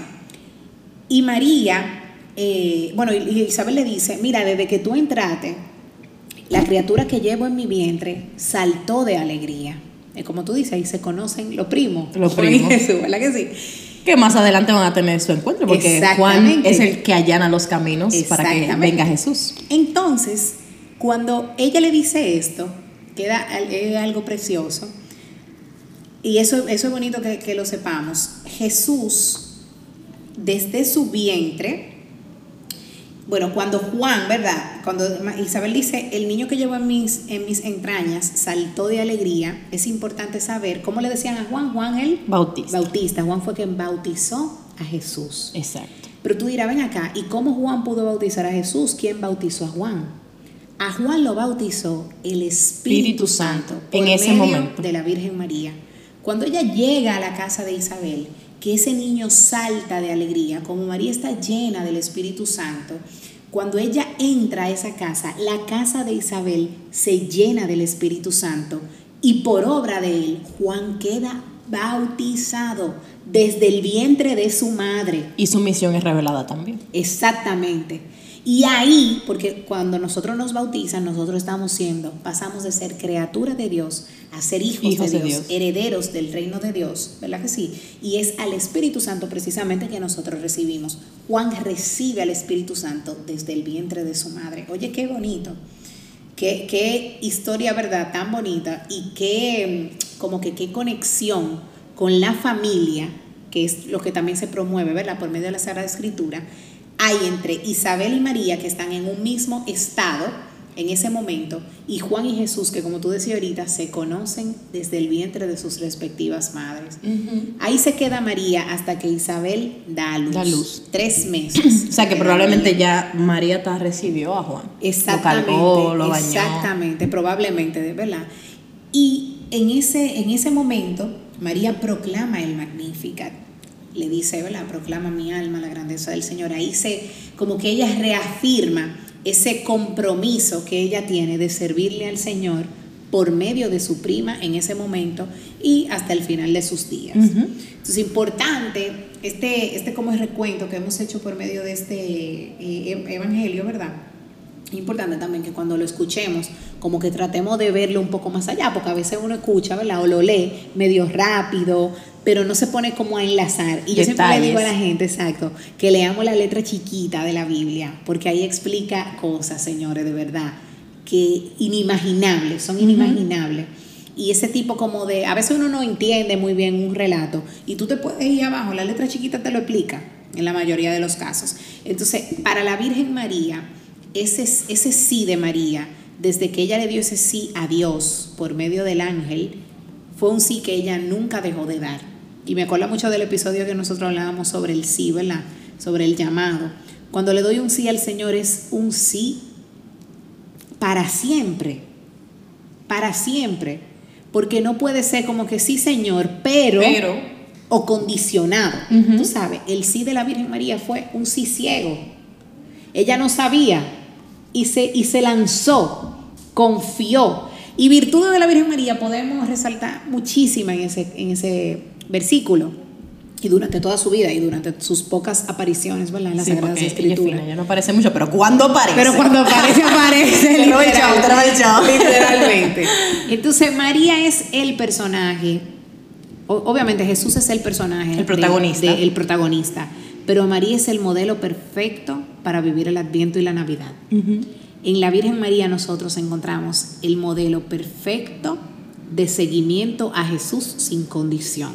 Y María, eh, bueno, y- Isabel le dice, mira, desde que tú entraste, la criatura que llevo en mi vientre saltó de alegría. Eh, como tú dices, ahí se conocen los primos. Los primos. Jesús, ¿verdad que sí? Que más adelante van a tener su encuentro, porque Juan es el que allana los caminos para que venga Jesús. Entonces, cuando ella le dice esto, queda al- es algo precioso, y eso, eso es bonito que, que lo sepamos, Jesús, desde su vientre, bueno, cuando Juan, ¿verdad? Cuando Isabel dice, el niño que llevo en mis, en mis entrañas saltó de alegría, es importante saber cómo le decían a Juan, Juan el Bautista. bautista, Juan fue quien bautizó a Jesús. Exacto. Pero tú dirás, ven acá, ¿y cómo Juan pudo bautizar a Jesús? ¿Quién bautizó a Juan? A Juan lo bautizó el Espíritu Espíritu Santo, en ese momento. de la Virgen María. Cuando ella llega a la casa de Isabel, que ese niño salta de alegría, como María está llena del Espíritu Santo, cuando ella entra a esa casa, la casa de Isabel se llena del Espíritu Santo y por obra de él, Juan queda bautizado desde el vientre de su madre. Y su misión es revelada también. Exactamente. Y ahí, porque cuando nosotros nos bautizan, nosotros estamos siendo, pasamos de ser criatura de Dios a ser hijos, Hijos de, de Dios, Dios. herederos del reino de Dios, ¿verdad que sí? Y es al Espíritu Santo precisamente que nosotros recibimos. Juan recibe al Espíritu Santo desde el vientre de su madre. Oye, qué bonito. Qué, qué historia, ¿verdad? Tan bonita y qué, como que qué conexión con la familia, que es lo que también se promueve, ¿verdad? Por medio de la Sagrada Escritura, hay entre Isabel y María que están en un mismo estado en ese momento y Juan y Jesús que como tú decías ahorita se conocen desde el vientre de sus respectivas madres. Ahí se queda María hasta que Isabel da luz. Da luz. Tres meses. O sea que probablemente ya María ta recibió a Juan. Exactamente. Lo cargó, lo bañó. Exactamente, probablemente, de verdad. Y en ese, en ese momento, María proclama el Magnificat. Le dice, ¿verdad? Proclama mi alma la grandeza del Señor. Ahí se, como que ella reafirma ese compromiso que ella tiene de servirle al Señor por medio de su prima en ese momento y hasta el final de sus días. Entonces, importante este, este como recuento que hemos hecho por medio de este eh, evangelio, ¿verdad? Importante también que cuando lo escuchemos, como que tratemos de verlo un poco más allá, porque a veces uno escucha, ¿verdad? O lo lee medio rápido, pero no se pone como a enlazar. Y yo siempre le digo a la gente, exacto, que leamos la letra chiquita de la Biblia, porque ahí explica cosas, señores, de verdad, que inimaginables, son inimaginables. Y ese tipo como de, a veces uno no entiende muy bien un relato y tú te puedes ir abajo, la letra chiquita te lo explica en la mayoría de los casos. Entonces, para la Virgen María, ese, ese sí de María, desde que ella le dio ese sí a Dios por medio del ángel, fue un sí que ella nunca dejó de dar. Y me acuerdo mucho del episodio que nosotros hablábamos sobre el sí, ¿verdad? Sobre el llamado. Cuando le doy un sí al Señor es un sí para siempre. Para siempre. Porque no puede ser como que sí, Señor, pero, Pero. o condicionado. Tú sabes, el sí de la Virgen María fue un sí ciego. Ella no sabía y se, y se lanzó, confió. Y virtudes de la Virgen María podemos resaltar muchísimas en ese, en ese versículo. Y durante toda su vida y durante sus pocas apariciones, ¿verdad? En las Sí, Sagradas porque ella es Escrituras. no aparece mucho, pero cuando aparece. Pero cuando aparece, aparece. Literal. Literalmente. Entonces, María es el personaje. Obviamente, Jesús es el personaje. El de- protagonista. de- el protagonista. Pero María es el modelo perfecto para vivir el Adviento y la Navidad. En la Virgen María nosotros encontramos el modelo perfecto de seguimiento a Jesús sin condición,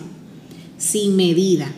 sin medida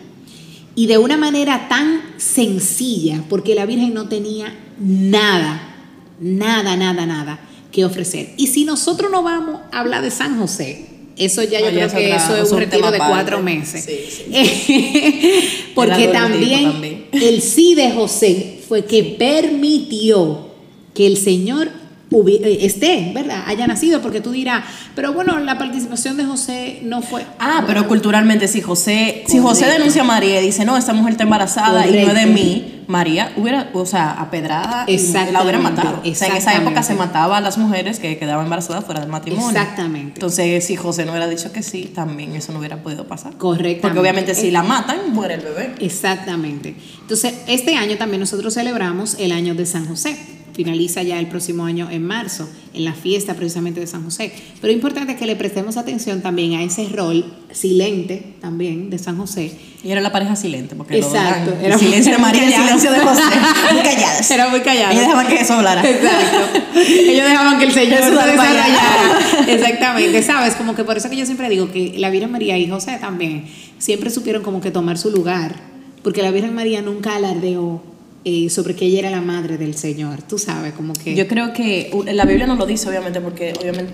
y de una manera tan sencilla, porque la Virgen no tenía nada, nada, nada, nada que ofrecer. Y si nosotros no vamos a hablar de San José, eso ya yo Ah, creo que eso es un retiro de cuatro meses. Sí, porque también. el sí de José fue que permitió que el Señor esté, ¿verdad? Haya nacido, porque tú dirás, pero bueno, la participación de José no fue... Ah, pero culturalmente, si José, si José Correcto. denuncia a María y dice, no, esta mujer está embarazada y no es de Correcto. mí, María hubiera, o sea, apedrada la hubiera matado. O sea, en esa época se mataba a las mujeres que quedaban embarazadas fuera del matrimonio. Exactamente. Entonces, si José no hubiera dicho que sí, también eso no hubiera podido pasar. Correctamente. Porque obviamente si la matan, muere el bebé. Exactamente. Entonces, este año también nosotros celebramos el año de San José. Finaliza ya el próximo año en marzo, en la fiesta precisamente de San José. Pero es importante que le prestemos atención también a ese rol silente también de San José. Y era la pareja silente, porque Exacto. era el silencio de María y el silencio de José. Muy calladas. Era muy callado. Ellos dejaban que eso hablara. Exacto. Ellos dejaban que el Señor se desarrollara. Exactamente, ¿sabes? Como que por eso que yo siempre digo que la Virgen María y José también siempre supieron como que tomar su lugar, porque la Virgen María nunca alardeó eh, sobre que ella era la madre del Señor, tú sabes, como que... Yo creo que uh, la Biblia no lo dice, obviamente, porque obviamente,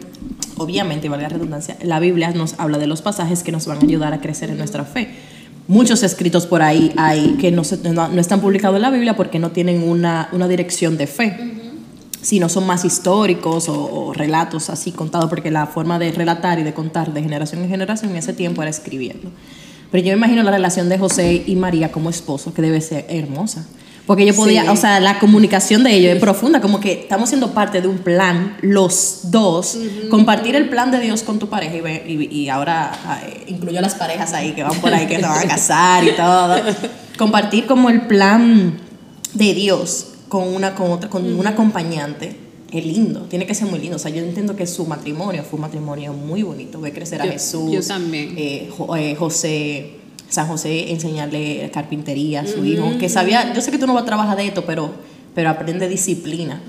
obviamente, valga la redundancia, la Biblia nos habla de los pasajes que nos van a ayudar a crecer en nuestra fe. Muchos escritos por ahí hay que no, se- no- no están publicados en la Biblia porque no tienen una, una dirección de fe, sino son más históricos o, o relatos así contados, porque la forma de relatar y de contar de generación en generación en ese tiempo era escribiendo. Pero yo me imagino la relación de José y María como esposos, que debe ser hermosa. Porque yo podía, Sí. o sea, la comunicación de ellos es profunda, como que estamos siendo parte de un plan, los dos, compartir el plan de Dios con tu pareja y, ve- y, y ahora eh, incluyo a las parejas ahí que van por ahí, que se van a casar y todo. Compartir como el plan de Dios con una, con otra, con un acompañante es lindo, tiene que ser muy lindo. O sea, yo entiendo que su matrimonio fue un matrimonio muy bonito, ver crecer a Yo- Jesús. yo también. eh, Jo- eh, José, San José enseñarle carpintería a su hijo, que sabía, yo sé que tú no vas a trabajar de esto, pero, pero aprende disciplina.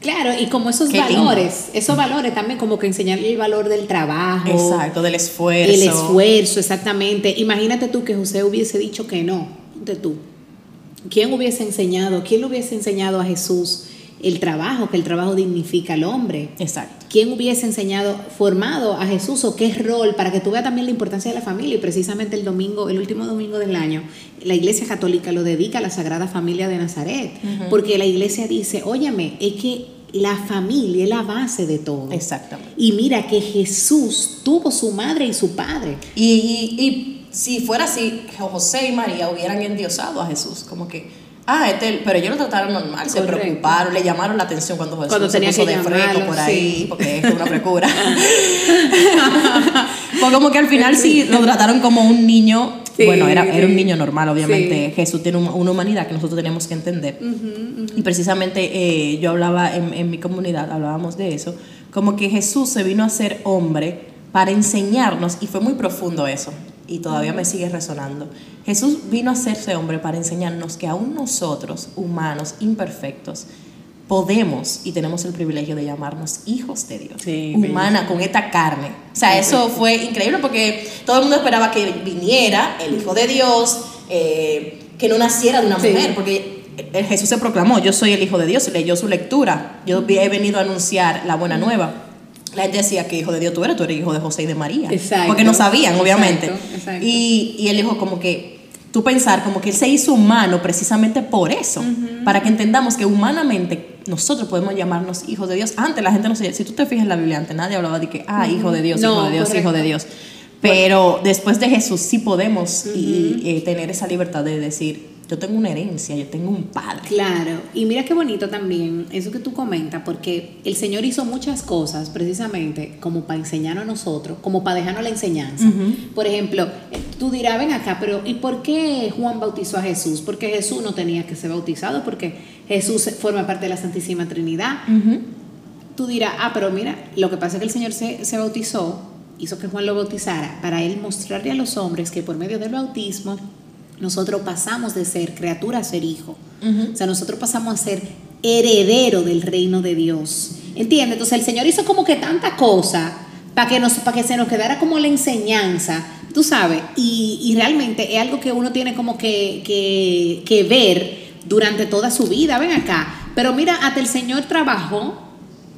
Claro, y como esos Qué valores, esos valores también como que enseñarle el valor del trabajo. Exacto, del esfuerzo. El esfuerzo, exactamente. Imagínate tú que José hubiese dicho que no, de tú. ¿Quién hubiese enseñado, quién le hubiese enseñado a Jesús el trabajo, que el trabajo dignifica al hombre? Exacto. ¿Quién hubiese enseñado, formado a Jesús o qué rol para que tú veas también la importancia de la familia? Y precisamente el domingo, el último domingo del año, la Iglesia Católica lo dedica a la Sagrada Familia de Nazaret, porque la Iglesia dice, óyeme, es que la familia es la base de todo. Exactamente. Y mira que Jesús tuvo su madre y su padre. Y, y, y si fuera así, José y María hubieran endiosado a Jesús, como que, ah, este, pero ellos lo trataron normal, se Correcto. preocuparon, le llamaron la atención cuando Jesús Cuando se tenía puso que de freco llamarlo, por ahí, sí. porque es una frecura. Fue como que al final sí lo trataron como un niño, Sí, bueno, era, era un niño normal, obviamente. Sí. Jesús tiene un- una humanidad que nosotros tenemos que entender. Y precisamente eh, yo hablaba en, en mi comunidad, hablábamos de eso, como que Jesús se vino a ser hombre para enseñarnos, y fue muy profundo eso, y todavía me sigue resonando. Jesús vino a hacerse hombre para enseñarnos que aún nosotros, humanos, imperfectos, podemos y tenemos el privilegio de llamarnos hijos de Dios, Sí, humana con esta carne. O sea, eso fue increíble porque todo el mundo esperaba que viniera el Hijo de Dios, eh, que no naciera de una Sí. mujer, porque el Jesús se proclamó, yo soy el Hijo de Dios, leyó su lectura, yo he venido a anunciar la buena nueva. La gente decía que hijo de Dios tú eres, tú eres hijo de José y de María. Exacto. Porque no sabían, obviamente. Exacto, exacto. Y, y él dijo como que, tú pensar como que él se hizo humano precisamente por eso, para que entendamos que humanamente nosotros podemos llamarnos hijos de Dios. Antes la gente no sabía, si tú te fijas en la Biblia, antes nadie hablaba de que, ah, hijo de Dios, No, hijo de Dios, hijo de Dios. Pero después de Jesús sí podemos y, eh, tener esa libertad de decir, yo tengo una herencia, yo tengo un padre. Claro, y mira qué bonito también eso que tú comentas, porque el Señor hizo muchas cosas precisamente como para enseñarnos a nosotros, como para dejarnos la enseñanza. Por ejemplo, eh, tú dirás, ven acá, pero ¿y por qué Juan bautizó a Jesús? Porque Jesús no tenía que ser bautizado, porque Jesús forma parte de la Santísima Trinidad. Tú dirás, ah, pero mira, lo que pasa es que el Señor se, se bautizó, hizo que Juan lo bautizara, para él mostrarle a los hombres que por medio del bautismo nosotros pasamos de ser criatura a ser hijo. O sea, nosotros pasamos a ser heredero del reino de Dios. ¿Entiendes? Entonces el Señor hizo como que tanta cosa para que, nos, para que se nos quedara como la enseñanza, tú sabes, y, y realmente es algo que uno tiene como que, que, que ver durante toda su vida, ven acá. Pero mira, hasta el Señor trabajó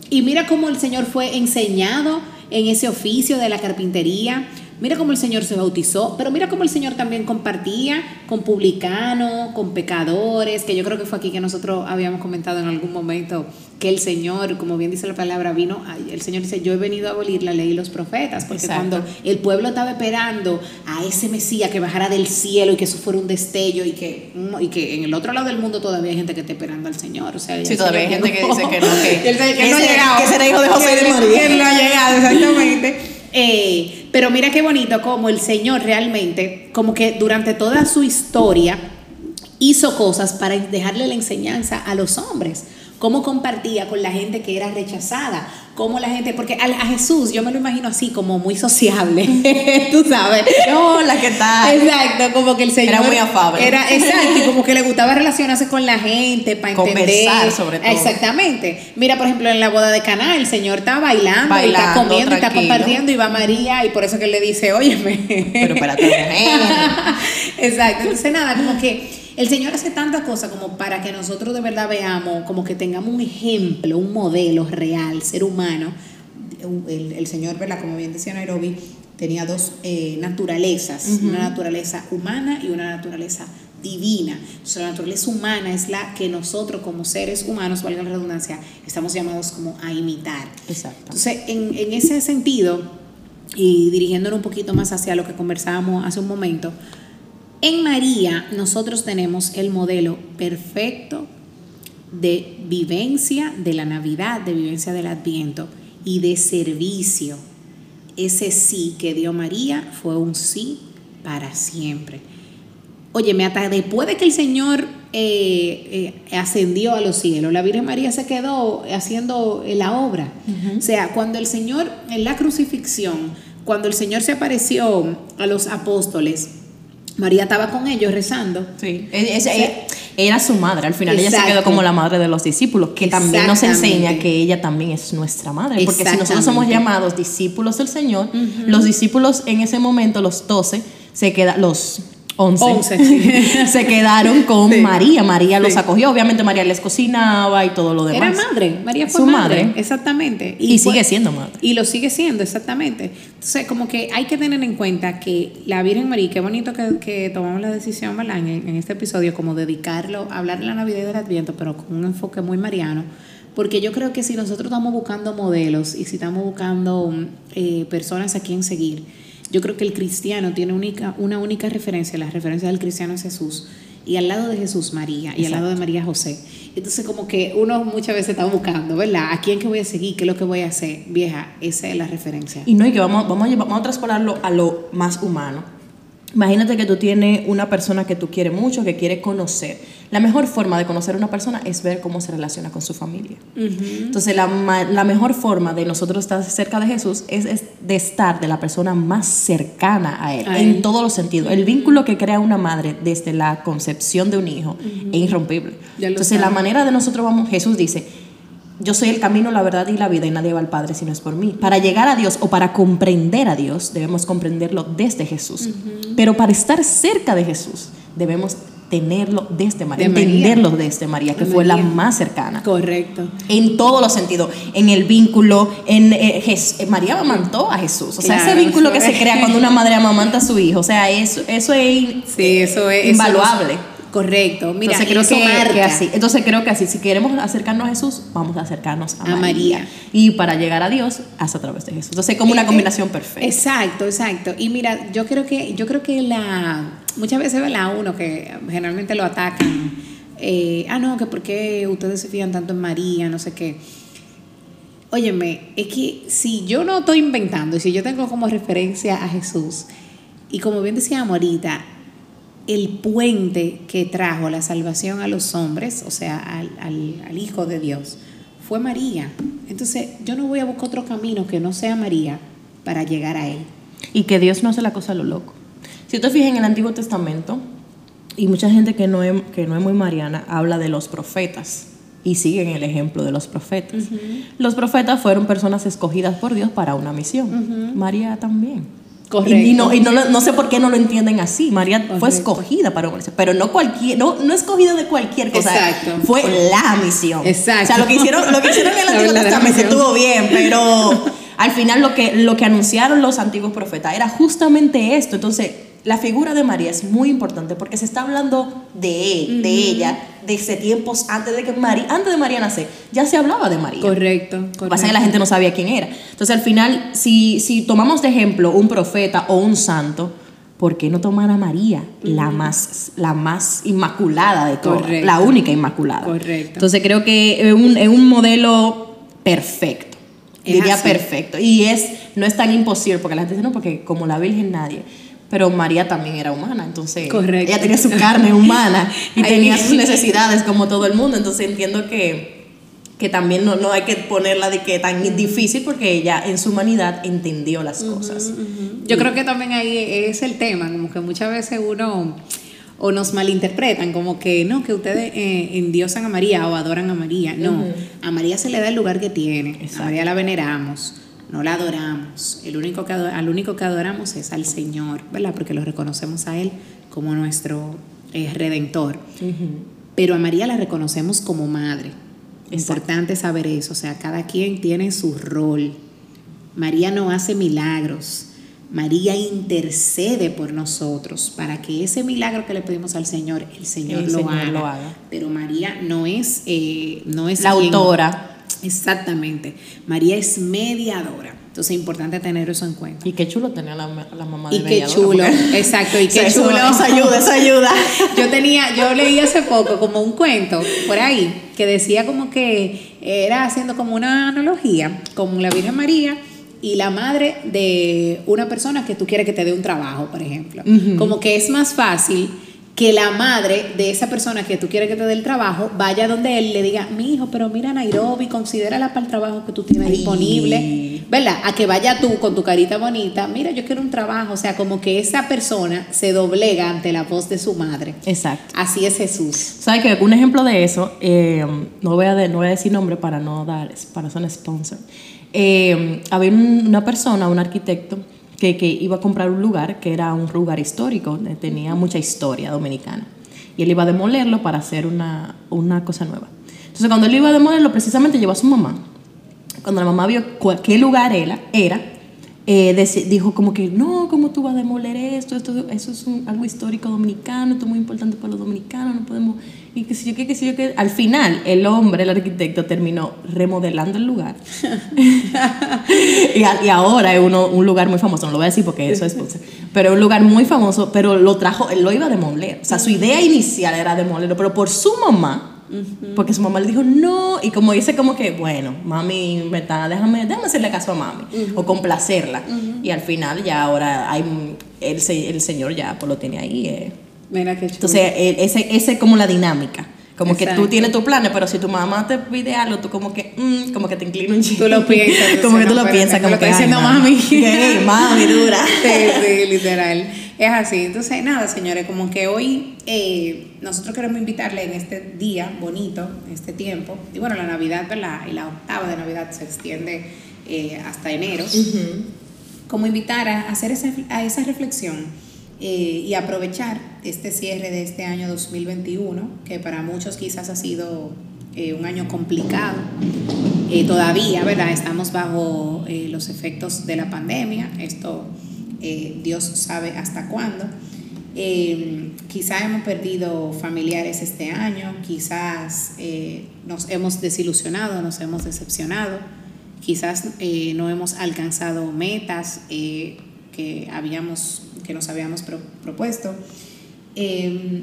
y mira cómo el Señor fue enseñado en ese oficio de la carpintería. Mira cómo el Señor se bautizó, pero mira cómo el Señor también compartía con publicanos, con pecadores, que yo creo que fue aquí que nosotros habíamos comentado en algún momento que el Señor, como bien dice la palabra, vino, el Señor dice, yo he venido a abolir la ley y los profetas, porque Exacto. cuando el pueblo estaba esperando a ese Mesías que bajara del cielo y que eso fuera un destello y que, mm, y que en el otro lado del mundo todavía hay gente que está esperando al Señor. O sea, Sí, todavía hay gente que dice que no, que- que no ha llegado. que será hijo de José de María. que no ha llegado, exactamente. Eh, pero mira qué bonito como el Señor realmente, como que durante toda su historia, hizo cosas para dejarle la enseñanza a los hombres. Cómo compartía con la gente que era rechazada. Cómo la gente, porque a, a Jesús yo me lo imagino así, como muy sociable. Tú sabes. Hola, ¿qué tal? Exacto, como que el Señor Era muy afable. Era exacto, y como que le gustaba relacionarse con la gente para Conversar, entender. sobre todo. Exactamente. Mira, por ejemplo, en la boda de Caná, el Señor está bailando, y está comiendo, y está compartiendo y va María y por eso que él le dice, "Óyeme." Pero espérate, mujer. Exacto. Entonces, nada, como que el Señor hace tantas cosas como para que nosotros de verdad veamos, como que tengamos un ejemplo, un modelo real, ser humano. El, el Señor, ¿verdad? Como bien decía Nairobi, tenía dos eh, naturalezas, una naturaleza humana y una naturaleza divina. Entonces, la naturaleza humana es la que nosotros como seres humanos, valga la redundancia, estamos llamados como a imitar. Exacto. Entonces, en, en ese sentido, y dirigiéndonos un poquito más hacia lo que conversábamos hace un momento, en María nosotros tenemos el modelo perfecto de vivencia de la Navidad, de vivencia del Adviento y de servicio. Ese sí que dio María fue un sí para siempre. Óyeme, hasta después de que el Señor eh, eh, ascendió a los cielos, la Virgen María se quedó haciendo la obra. O sea, cuando el Señor, en la crucifixión, cuando el Señor se apareció a los apóstoles, María estaba con ellos rezando. Sí. Era su madre. Al final ella se quedó como la madre de los discípulos, que también nos enseña que ella también es nuestra madre. Porque si nosotros somos llamados discípulos del Señor, los discípulos en ese momento, los doce, se quedan, los 11, se quedaron con María. María los acogió. Obviamente María les cocinaba y todo lo demás. Era madre. María fue Su madre. Exactamente. Y, sigue siendo madre. Y lo sigue siendo, exactamente. Entonces, como que hay que tener en cuenta que la Virgen María, qué bonito que, tomamos la decisión, ¿verdad? En, en, este episodio, como dedicarlo a hablar de la Navidad y del Adviento, pero con un enfoque muy mariano. Porque yo creo que si nosotros estamos buscando modelos y si estamos buscando eh, personas a quien seguir, yo creo que el cristiano tiene única, una única referencia, la referencia del cristiano es Jesús, y al lado de Jesús María, y al lado de María José. Entonces como que uno muchas veces está buscando, ¿verdad? ¿A quién que voy a seguir? ¿Qué es lo que voy a hacer? Vieja, esa es la referencia. Y no, y que vamos, vamos, a, vamos a traspolarlo a lo más humano. Imagínate que tú tienes una persona que tú quieres mucho, que quieres conocer. La mejor forma de conocer a una persona es ver cómo se relaciona con su familia. Entonces, la, la, mejor forma de nosotros estar cerca de Jesús es, de estar de la persona más cercana a Él, en todos los sentidos. El vínculo que crea una madre desde la concepción de un hijo es irrompible. Entonces, la manera de nosotros vamos, Jesús dice, yo soy el camino, la verdad y la vida y nadie va al Padre si no es por mí. Para llegar a Dios o para comprender a Dios debemos comprenderlo desde Jesús. Pero para estar cerca de Jesús debemos tenerlo desde María, entenderlo desde María, que fue la más cercana. Correcto. En todos los sentidos, en el vínculo, en eh, eh, María amamantó a Jesús, o sea, ese vínculo que se crea cuando una madre amamanta a su hijo, o sea, eso, eso es, sí, eso es invaluable. Correcto, mira, entonces creo que, así. Entonces creo que así, si queremos acercarnos a Jesús, vamos a acercarnos a, María. Y para llegar a Dios, haz a través de Jesús. Entonces es como una combinación perfecta. Exacto, exacto. Y mira, yo creo que, yo creo que la muchas veces la uno que generalmente lo atacan. Eh, ah, no, que por qué ustedes se fían tanto en María, no sé qué. Óyeme, es que si yo no estoy inventando, y si yo tengo como referencia a Jesús, y como bien decía ahorita, el puente que trajo la salvación a los hombres, o sea, al, Hijo de Dios, fue María. Entonces, yo no voy a buscar otro camino que no sea María para llegar a Él. Y que Dios no hace la cosa a lo loco. Si te fijas en el Antiguo Testamento, y mucha gente que no es, que no es muy mariana habla de los profetas y siguen el ejemplo de los profetas. Los profetas fueron personas escogidas por Dios para una misión. María también. Y, no, y no, no, sé por qué no lo entienden así. María fue escogida para misión, pero no cualquier, no, no escogida de cualquier cosa. Exacto. Fue la misión. Exacto. O sea, lo que hicieron, lo que hicieron en el Antiguo Testamento estuvo bien, pero al final lo que, lo que anunciaron los antiguos profetas era justamente esto. Entonces, la figura de María es muy importante porque se está hablando de él, de ella, desde tiempos antes de que María, antes de María nacer, ya se hablaba de María. Correcto, correcto. Pasa que la gente no sabía quién era. Entonces, al final, si, si tomamos de ejemplo un profeta o un santo, ¿por qué no tomar a María, la, más, la más inmaculada de todas, la única inmaculada? Correcto. Entonces, creo que es un, es un modelo perfecto. diría perfecto. Y es, no es tan imposible, porque la gente dice, no, porque como la Virgen nadie pero María también era humana, entonces ella tenía su carne humana y tenía sus necesidades como todo el mundo, entonces entiendo que, que también no, no, hay que ponerla de que tan difícil porque ella en su humanidad entendió las cosas. Yo creo que también ahí es el tema, como que muchas veces uno o nos malinterpretan como que no, que ustedes eh, endiosan a María o adoran a María. No, a María se le da el lugar que tiene, a María la veneramos no la adoramos. El único que al único que adoramos es al Señor, ¿verdad? Porque lo reconocemos a Él como nuestro eh, redentor. Pero a María la reconocemos como madre. Es Importante saber eso, o sea, cada quien tiene su rol. María no hace milagros. María intercede por nosotros para que ese milagro que le pedimos al Señor, el Señor, lo, haga. Pero María no es, eh, no es la autora Exactamente. María es mediadora. Entonces es importante tener eso en cuenta. Y qué chulo tenía la, la mamá de Y qué chulo, exacto, y qué chulo. Eso, ayuda, eso ayuda. yo tenía, yo leí hace poco como un cuento por ahí que decía como que era haciendo como una analogía con la Virgen María y la madre de una persona que tú quieres que te dé un trabajo, por ejemplo. Como que es más fácil que la madre de esa persona que tú quieres que te dé el trabajo vaya donde él le diga, mi hijo, pero mira Nairobi, considérala para el trabajo que tú tienes disponible. ¿verdad? A que vaya tú con tu carita bonita, mira, yo quiero un trabajo, o sea, como que esa persona se doblega ante la voz de su madre. Exacto. Así es Jesús. ¿Sabes que Un ejemplo de eso, eh, no, voy a de- no voy a decir nombre para no dar, para ser un sponsor. Eh, había un- una persona, un arquitecto, que, que iba a comprar un lugar que era un lugar histórico, tenía mucha historia dominicana. Y él iba a demolerlo para hacer una, una cosa nueva. Entonces, cuando él iba a demolerlo, precisamente llevó a su mamá. Cuando la mamá vio cuál- qué lugar era, era eh, dijo como que no, ¿cómo tú vas a demoler esto? esto eso es un- algo histórico dominicano, esto es muy importante para los dominicanos, no podemos... Y qué sé yo qué, qué sé yo qué. Al final, el hombre, el arquitecto, terminó remodelando el lugar. y, a- y ahora es uno, un lugar muy famoso, no lo voy a decir porque eso es sponsor, pero es un lugar muy famoso, pero lo trajo, él lo iba a demoler. O sea, su idea inicial era demolerlo, pero por su mamá, porque su mamá le dijo no, y como dice como que, bueno, mami, me está, déjame, déjame hacerle caso a mami, o complacerla. Y al final ya ahora hay, el, se- el señor ya pues lo tiene ahí. eh. Mira qué chulo. Entonces, ese, ese es como la dinámica. Como que tú tienes tus planes, pero si tu mamá te pide algo, tú como que, mm, como que te inclinas un chico. Tú lo piensas, como que tú lo piensas, como que, diciendo mami. Que, mami, dura. Sí, sí, literal. Es así. Entonces, nada, señores, como que hoy eh, nosotros queremos invitarle en este día bonito, este tiempo, y bueno, la Navidad, ¿verdad? Y la octava de Navidad se extiende eh, hasta enero, como invitar a hacer esa, a esa reflexión eh, y aprovechar este cierre de este año 2021, que para muchos quizás ha sido eh, un año complicado. Eh, todavía, ¿verdad? Estamos bajo eh, los efectos de la pandemia. Esto eh, Dios sabe hasta cuándo. Eh, quizá hemos perdido familiares este año, quizás nos hemos desilusionado, nos hemos decepcionado, quizás no hemos alcanzado metas que, habíamos, que nos habíamos pro- propuesto. Eh,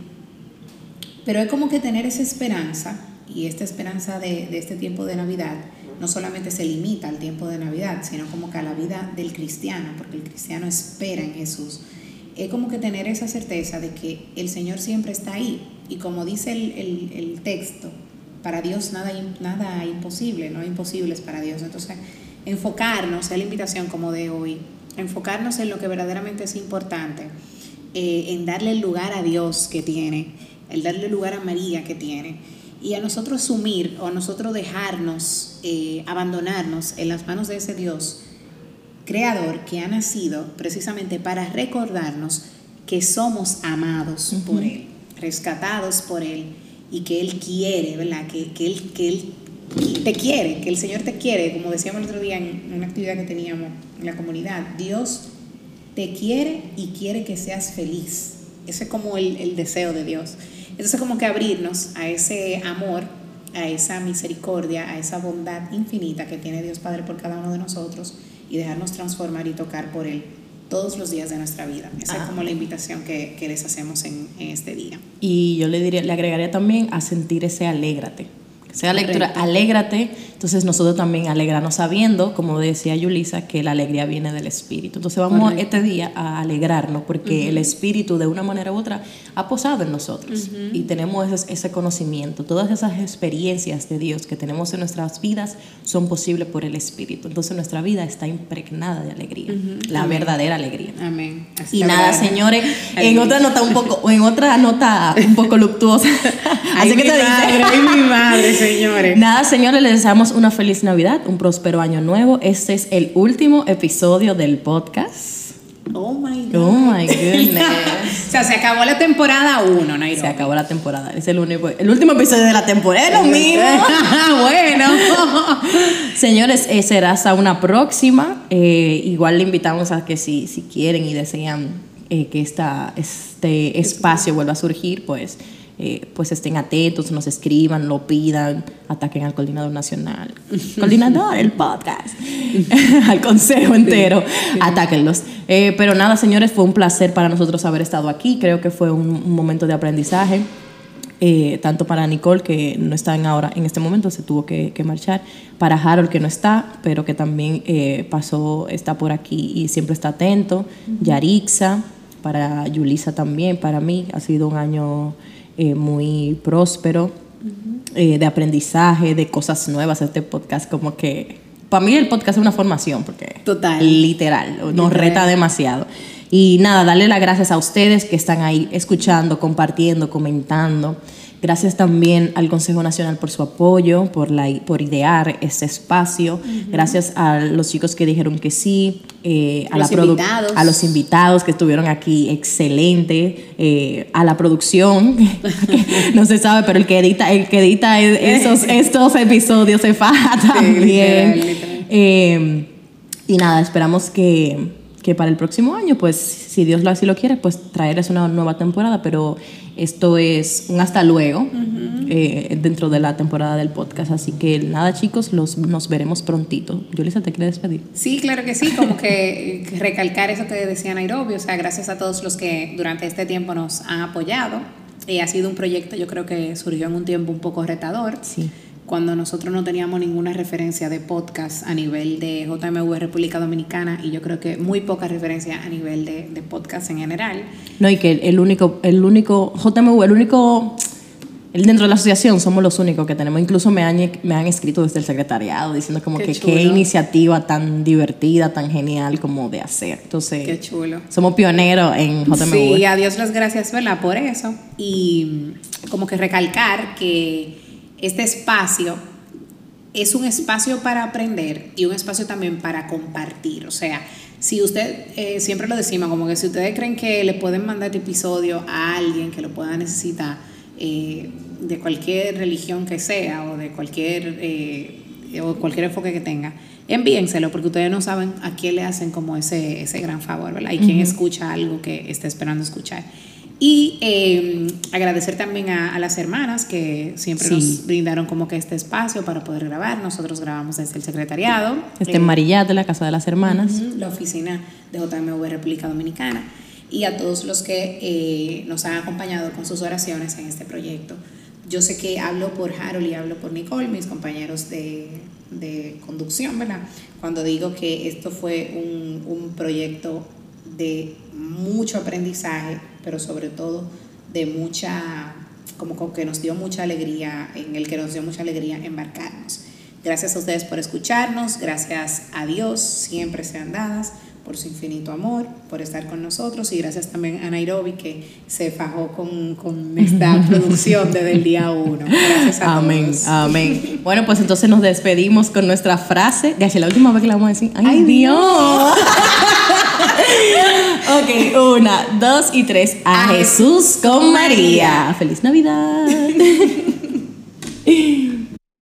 pero es como que tener esa esperanza, y esta esperanza de, este tiempo de Navidad no solamente se limita al tiempo de Navidad, sino como que a la vida del cristiano, porque el cristiano espera en Jesús. Es como que tener esa certeza de que el Señor siempre está ahí. Y como dice el, el- texto, para Dios nada, nada imposible, no imposibles para Dios. Entonces, enfocarnos, es la invitación como de hoy, enfocarnos en lo que verdaderamente es importante, eh, en darle el lugar a Dios que tiene, el darle el lugar a María que tiene, y a nosotros asumir o a nosotros dejarnos, eh, abandonarnos en las manos de ese Dios creador que ha nacido precisamente para recordarnos que somos amados por Él, rescatados por Él y que Él quiere, ¿verdad? Que, que, él, que Él te quiere, que el Señor te quiere, como decíamos el otro día en una actividad que teníamos en la comunidad, Dios te quiere y quiere que seas feliz. Ese es como el, el deseo de Dios. Entonces como que abrirnos a ese amor, a esa misericordia, a esa bondad infinita que tiene Dios Padre por cada uno de nosotros y dejarnos transformar y tocar por Él todos los días de nuestra vida. Esa es Ah. como la invitación que, que les hacemos en, en este día. Y yo le diría, le agregaría también a sentir ese alégrate. Sea lectura, alégrate. Entonces nosotros también alegrarnos sabiendo, como decía Yulisa, que la alegría viene del Espíritu. Entonces vamos Correcto. este día a alegrarnos porque el Espíritu de una manera u otra ha posado en nosotros y tenemos ese, ese conocimiento. Todas esas experiencias de Dios que tenemos en nuestras vidas son posibles por el Espíritu. Entonces nuestra vida está impregnada de alegría, la Amén. verdadera alegría. Amén. Y nada, señores, en otra nota un poco, en otra nota un poco luctuosa. Ay, Así que te madre, dice. mi madre, señores. Nada, señores, les deseamos una feliz Navidad, un próspero año nuevo. Este es el último episodio del podcast. Oh my God. Oh my goodness. o sea, se acabó la temporada 1, Nairobi. Se acabó la temporada. Es el único, el último episodio de la temporada. Es lo mismo. bueno. Señores, eh, será hasta una próxima. Eh, igual le invitamos a que si, si quieren y desean eh, que esta, este espacio vuelva a surgir, pues, eh, pues estén atentos, nos escriban, lo pidan, ataquen al coordinador nacional. Coordinador, el podcast. al consejo entero. Atáquenlos. Eh, pero nada, señores, fue un placer para nosotros haber estado aquí. Creo que fue un, un momento de aprendizaje eh, tanto para Nicole, que no está en ahora en este momento, se tuvo que, que marchar, para Harold, que no está, pero que también eh, pasó, está por aquí y siempre está atento, Yarixa, para Yulisa también, para mí ha sido un año eh, muy próspero, eh, de aprendizaje, de cosas nuevas, este podcast como que para mí el podcast es una formación, porque Total. literal, nos reta demasiado. Y nada, darle las gracias a ustedes que están ahí escuchando, compartiendo, comentando. Gracias también al Consejo Nacional por su apoyo, por, la, por idear este espacio. Gracias a los chicos que dijeron que sí, eh, a, Los la a los invitados que estuvieron aquí, excelente. eh, a la producción, no se sabe, pero el que edita, el que edita esos, estos episodios se faja también. literal, literal. Eh, y nada, esperamos que, que para el próximo año, pues si Dios lo así lo quiere, pues traerles una nueva temporada, pero esto es un hasta luego eh, dentro de la temporada del podcast. Así que nada, chicos, los, nos veremos prontito. Yulisa, ¿te quieres despedir? Sí, claro que sí, como que recalcar eso que decía Nairobi, o sea, gracias a todos los que durante este tiempo nos han apoyado. Eh, ha sido un proyecto, yo creo que surgió en un tiempo un poco retador, Sí. Cuando nosotros no teníamos ninguna referencia de podcast a nivel de JMV República Dominicana y yo creo que muy poca referencia a nivel de, de podcast en general. No, y que el único, el único, JMU, el único, el dentro de la asociación somos los únicos que tenemos. Incluso me han, me han escrito desde el secretariado diciendo como Qué que chulo. qué iniciativa tan divertida, tan genial como de hacer. Entonces, Qué chulo. somos pioneros en JMU. Sí, a Dios las gracias, ¿verdad? Por eso. Y como que recalcar que este espacio es un espacio para aprender y un espacio también para compartir. O sea, si usted, eh, siempre lo decimos, como que si ustedes creen que le pueden mandar este episodio a alguien que lo pueda necesitar, eh, de cualquier religión que sea o de cualquier, eh, o cualquier enfoque que tenga, envíenselo porque ustedes no saben a quién le hacen como ese, ese gran favor, ¿verdad? Y quién escucha algo que está esperando escuchar. Y eh, agradecer también a, a las hermanas que siempre Sí. nos brindaron como que este espacio para poder grabar. Nosotros grabamos desde el secretariado. Este eh, en Marillate, la Casa de las Hermanas. Ujú, la oficina de JMV República Dominicana y a todos los que eh, nos han acompañado con sus oraciones en este proyecto. Yo sé que hablo por Harold y hablo por Nicole, mis compañeros de, de conducción, ¿verdad? Cuando digo que esto fue un, un proyecto de mucho aprendizaje, pero sobre todo de mucha, como que nos dio mucha alegría, en el que nos dio mucha alegría embarcarnos. Gracias a ustedes por escucharnos, gracias a Dios, siempre sean dadas por su infinito amor, por estar con nosotros y gracias también a Nairobi que se fajó con, con esta producción desde el día uno. Gracias a Amén, todos. amén. Bueno, pues entonces nos despedimos con nuestra frase. Gache, la última vez que la vamos a decir. ¡Ay, ¡Ay, Dios! ok, una, dos y tres. A, A Jesús con María. ¡Feliz Navidad!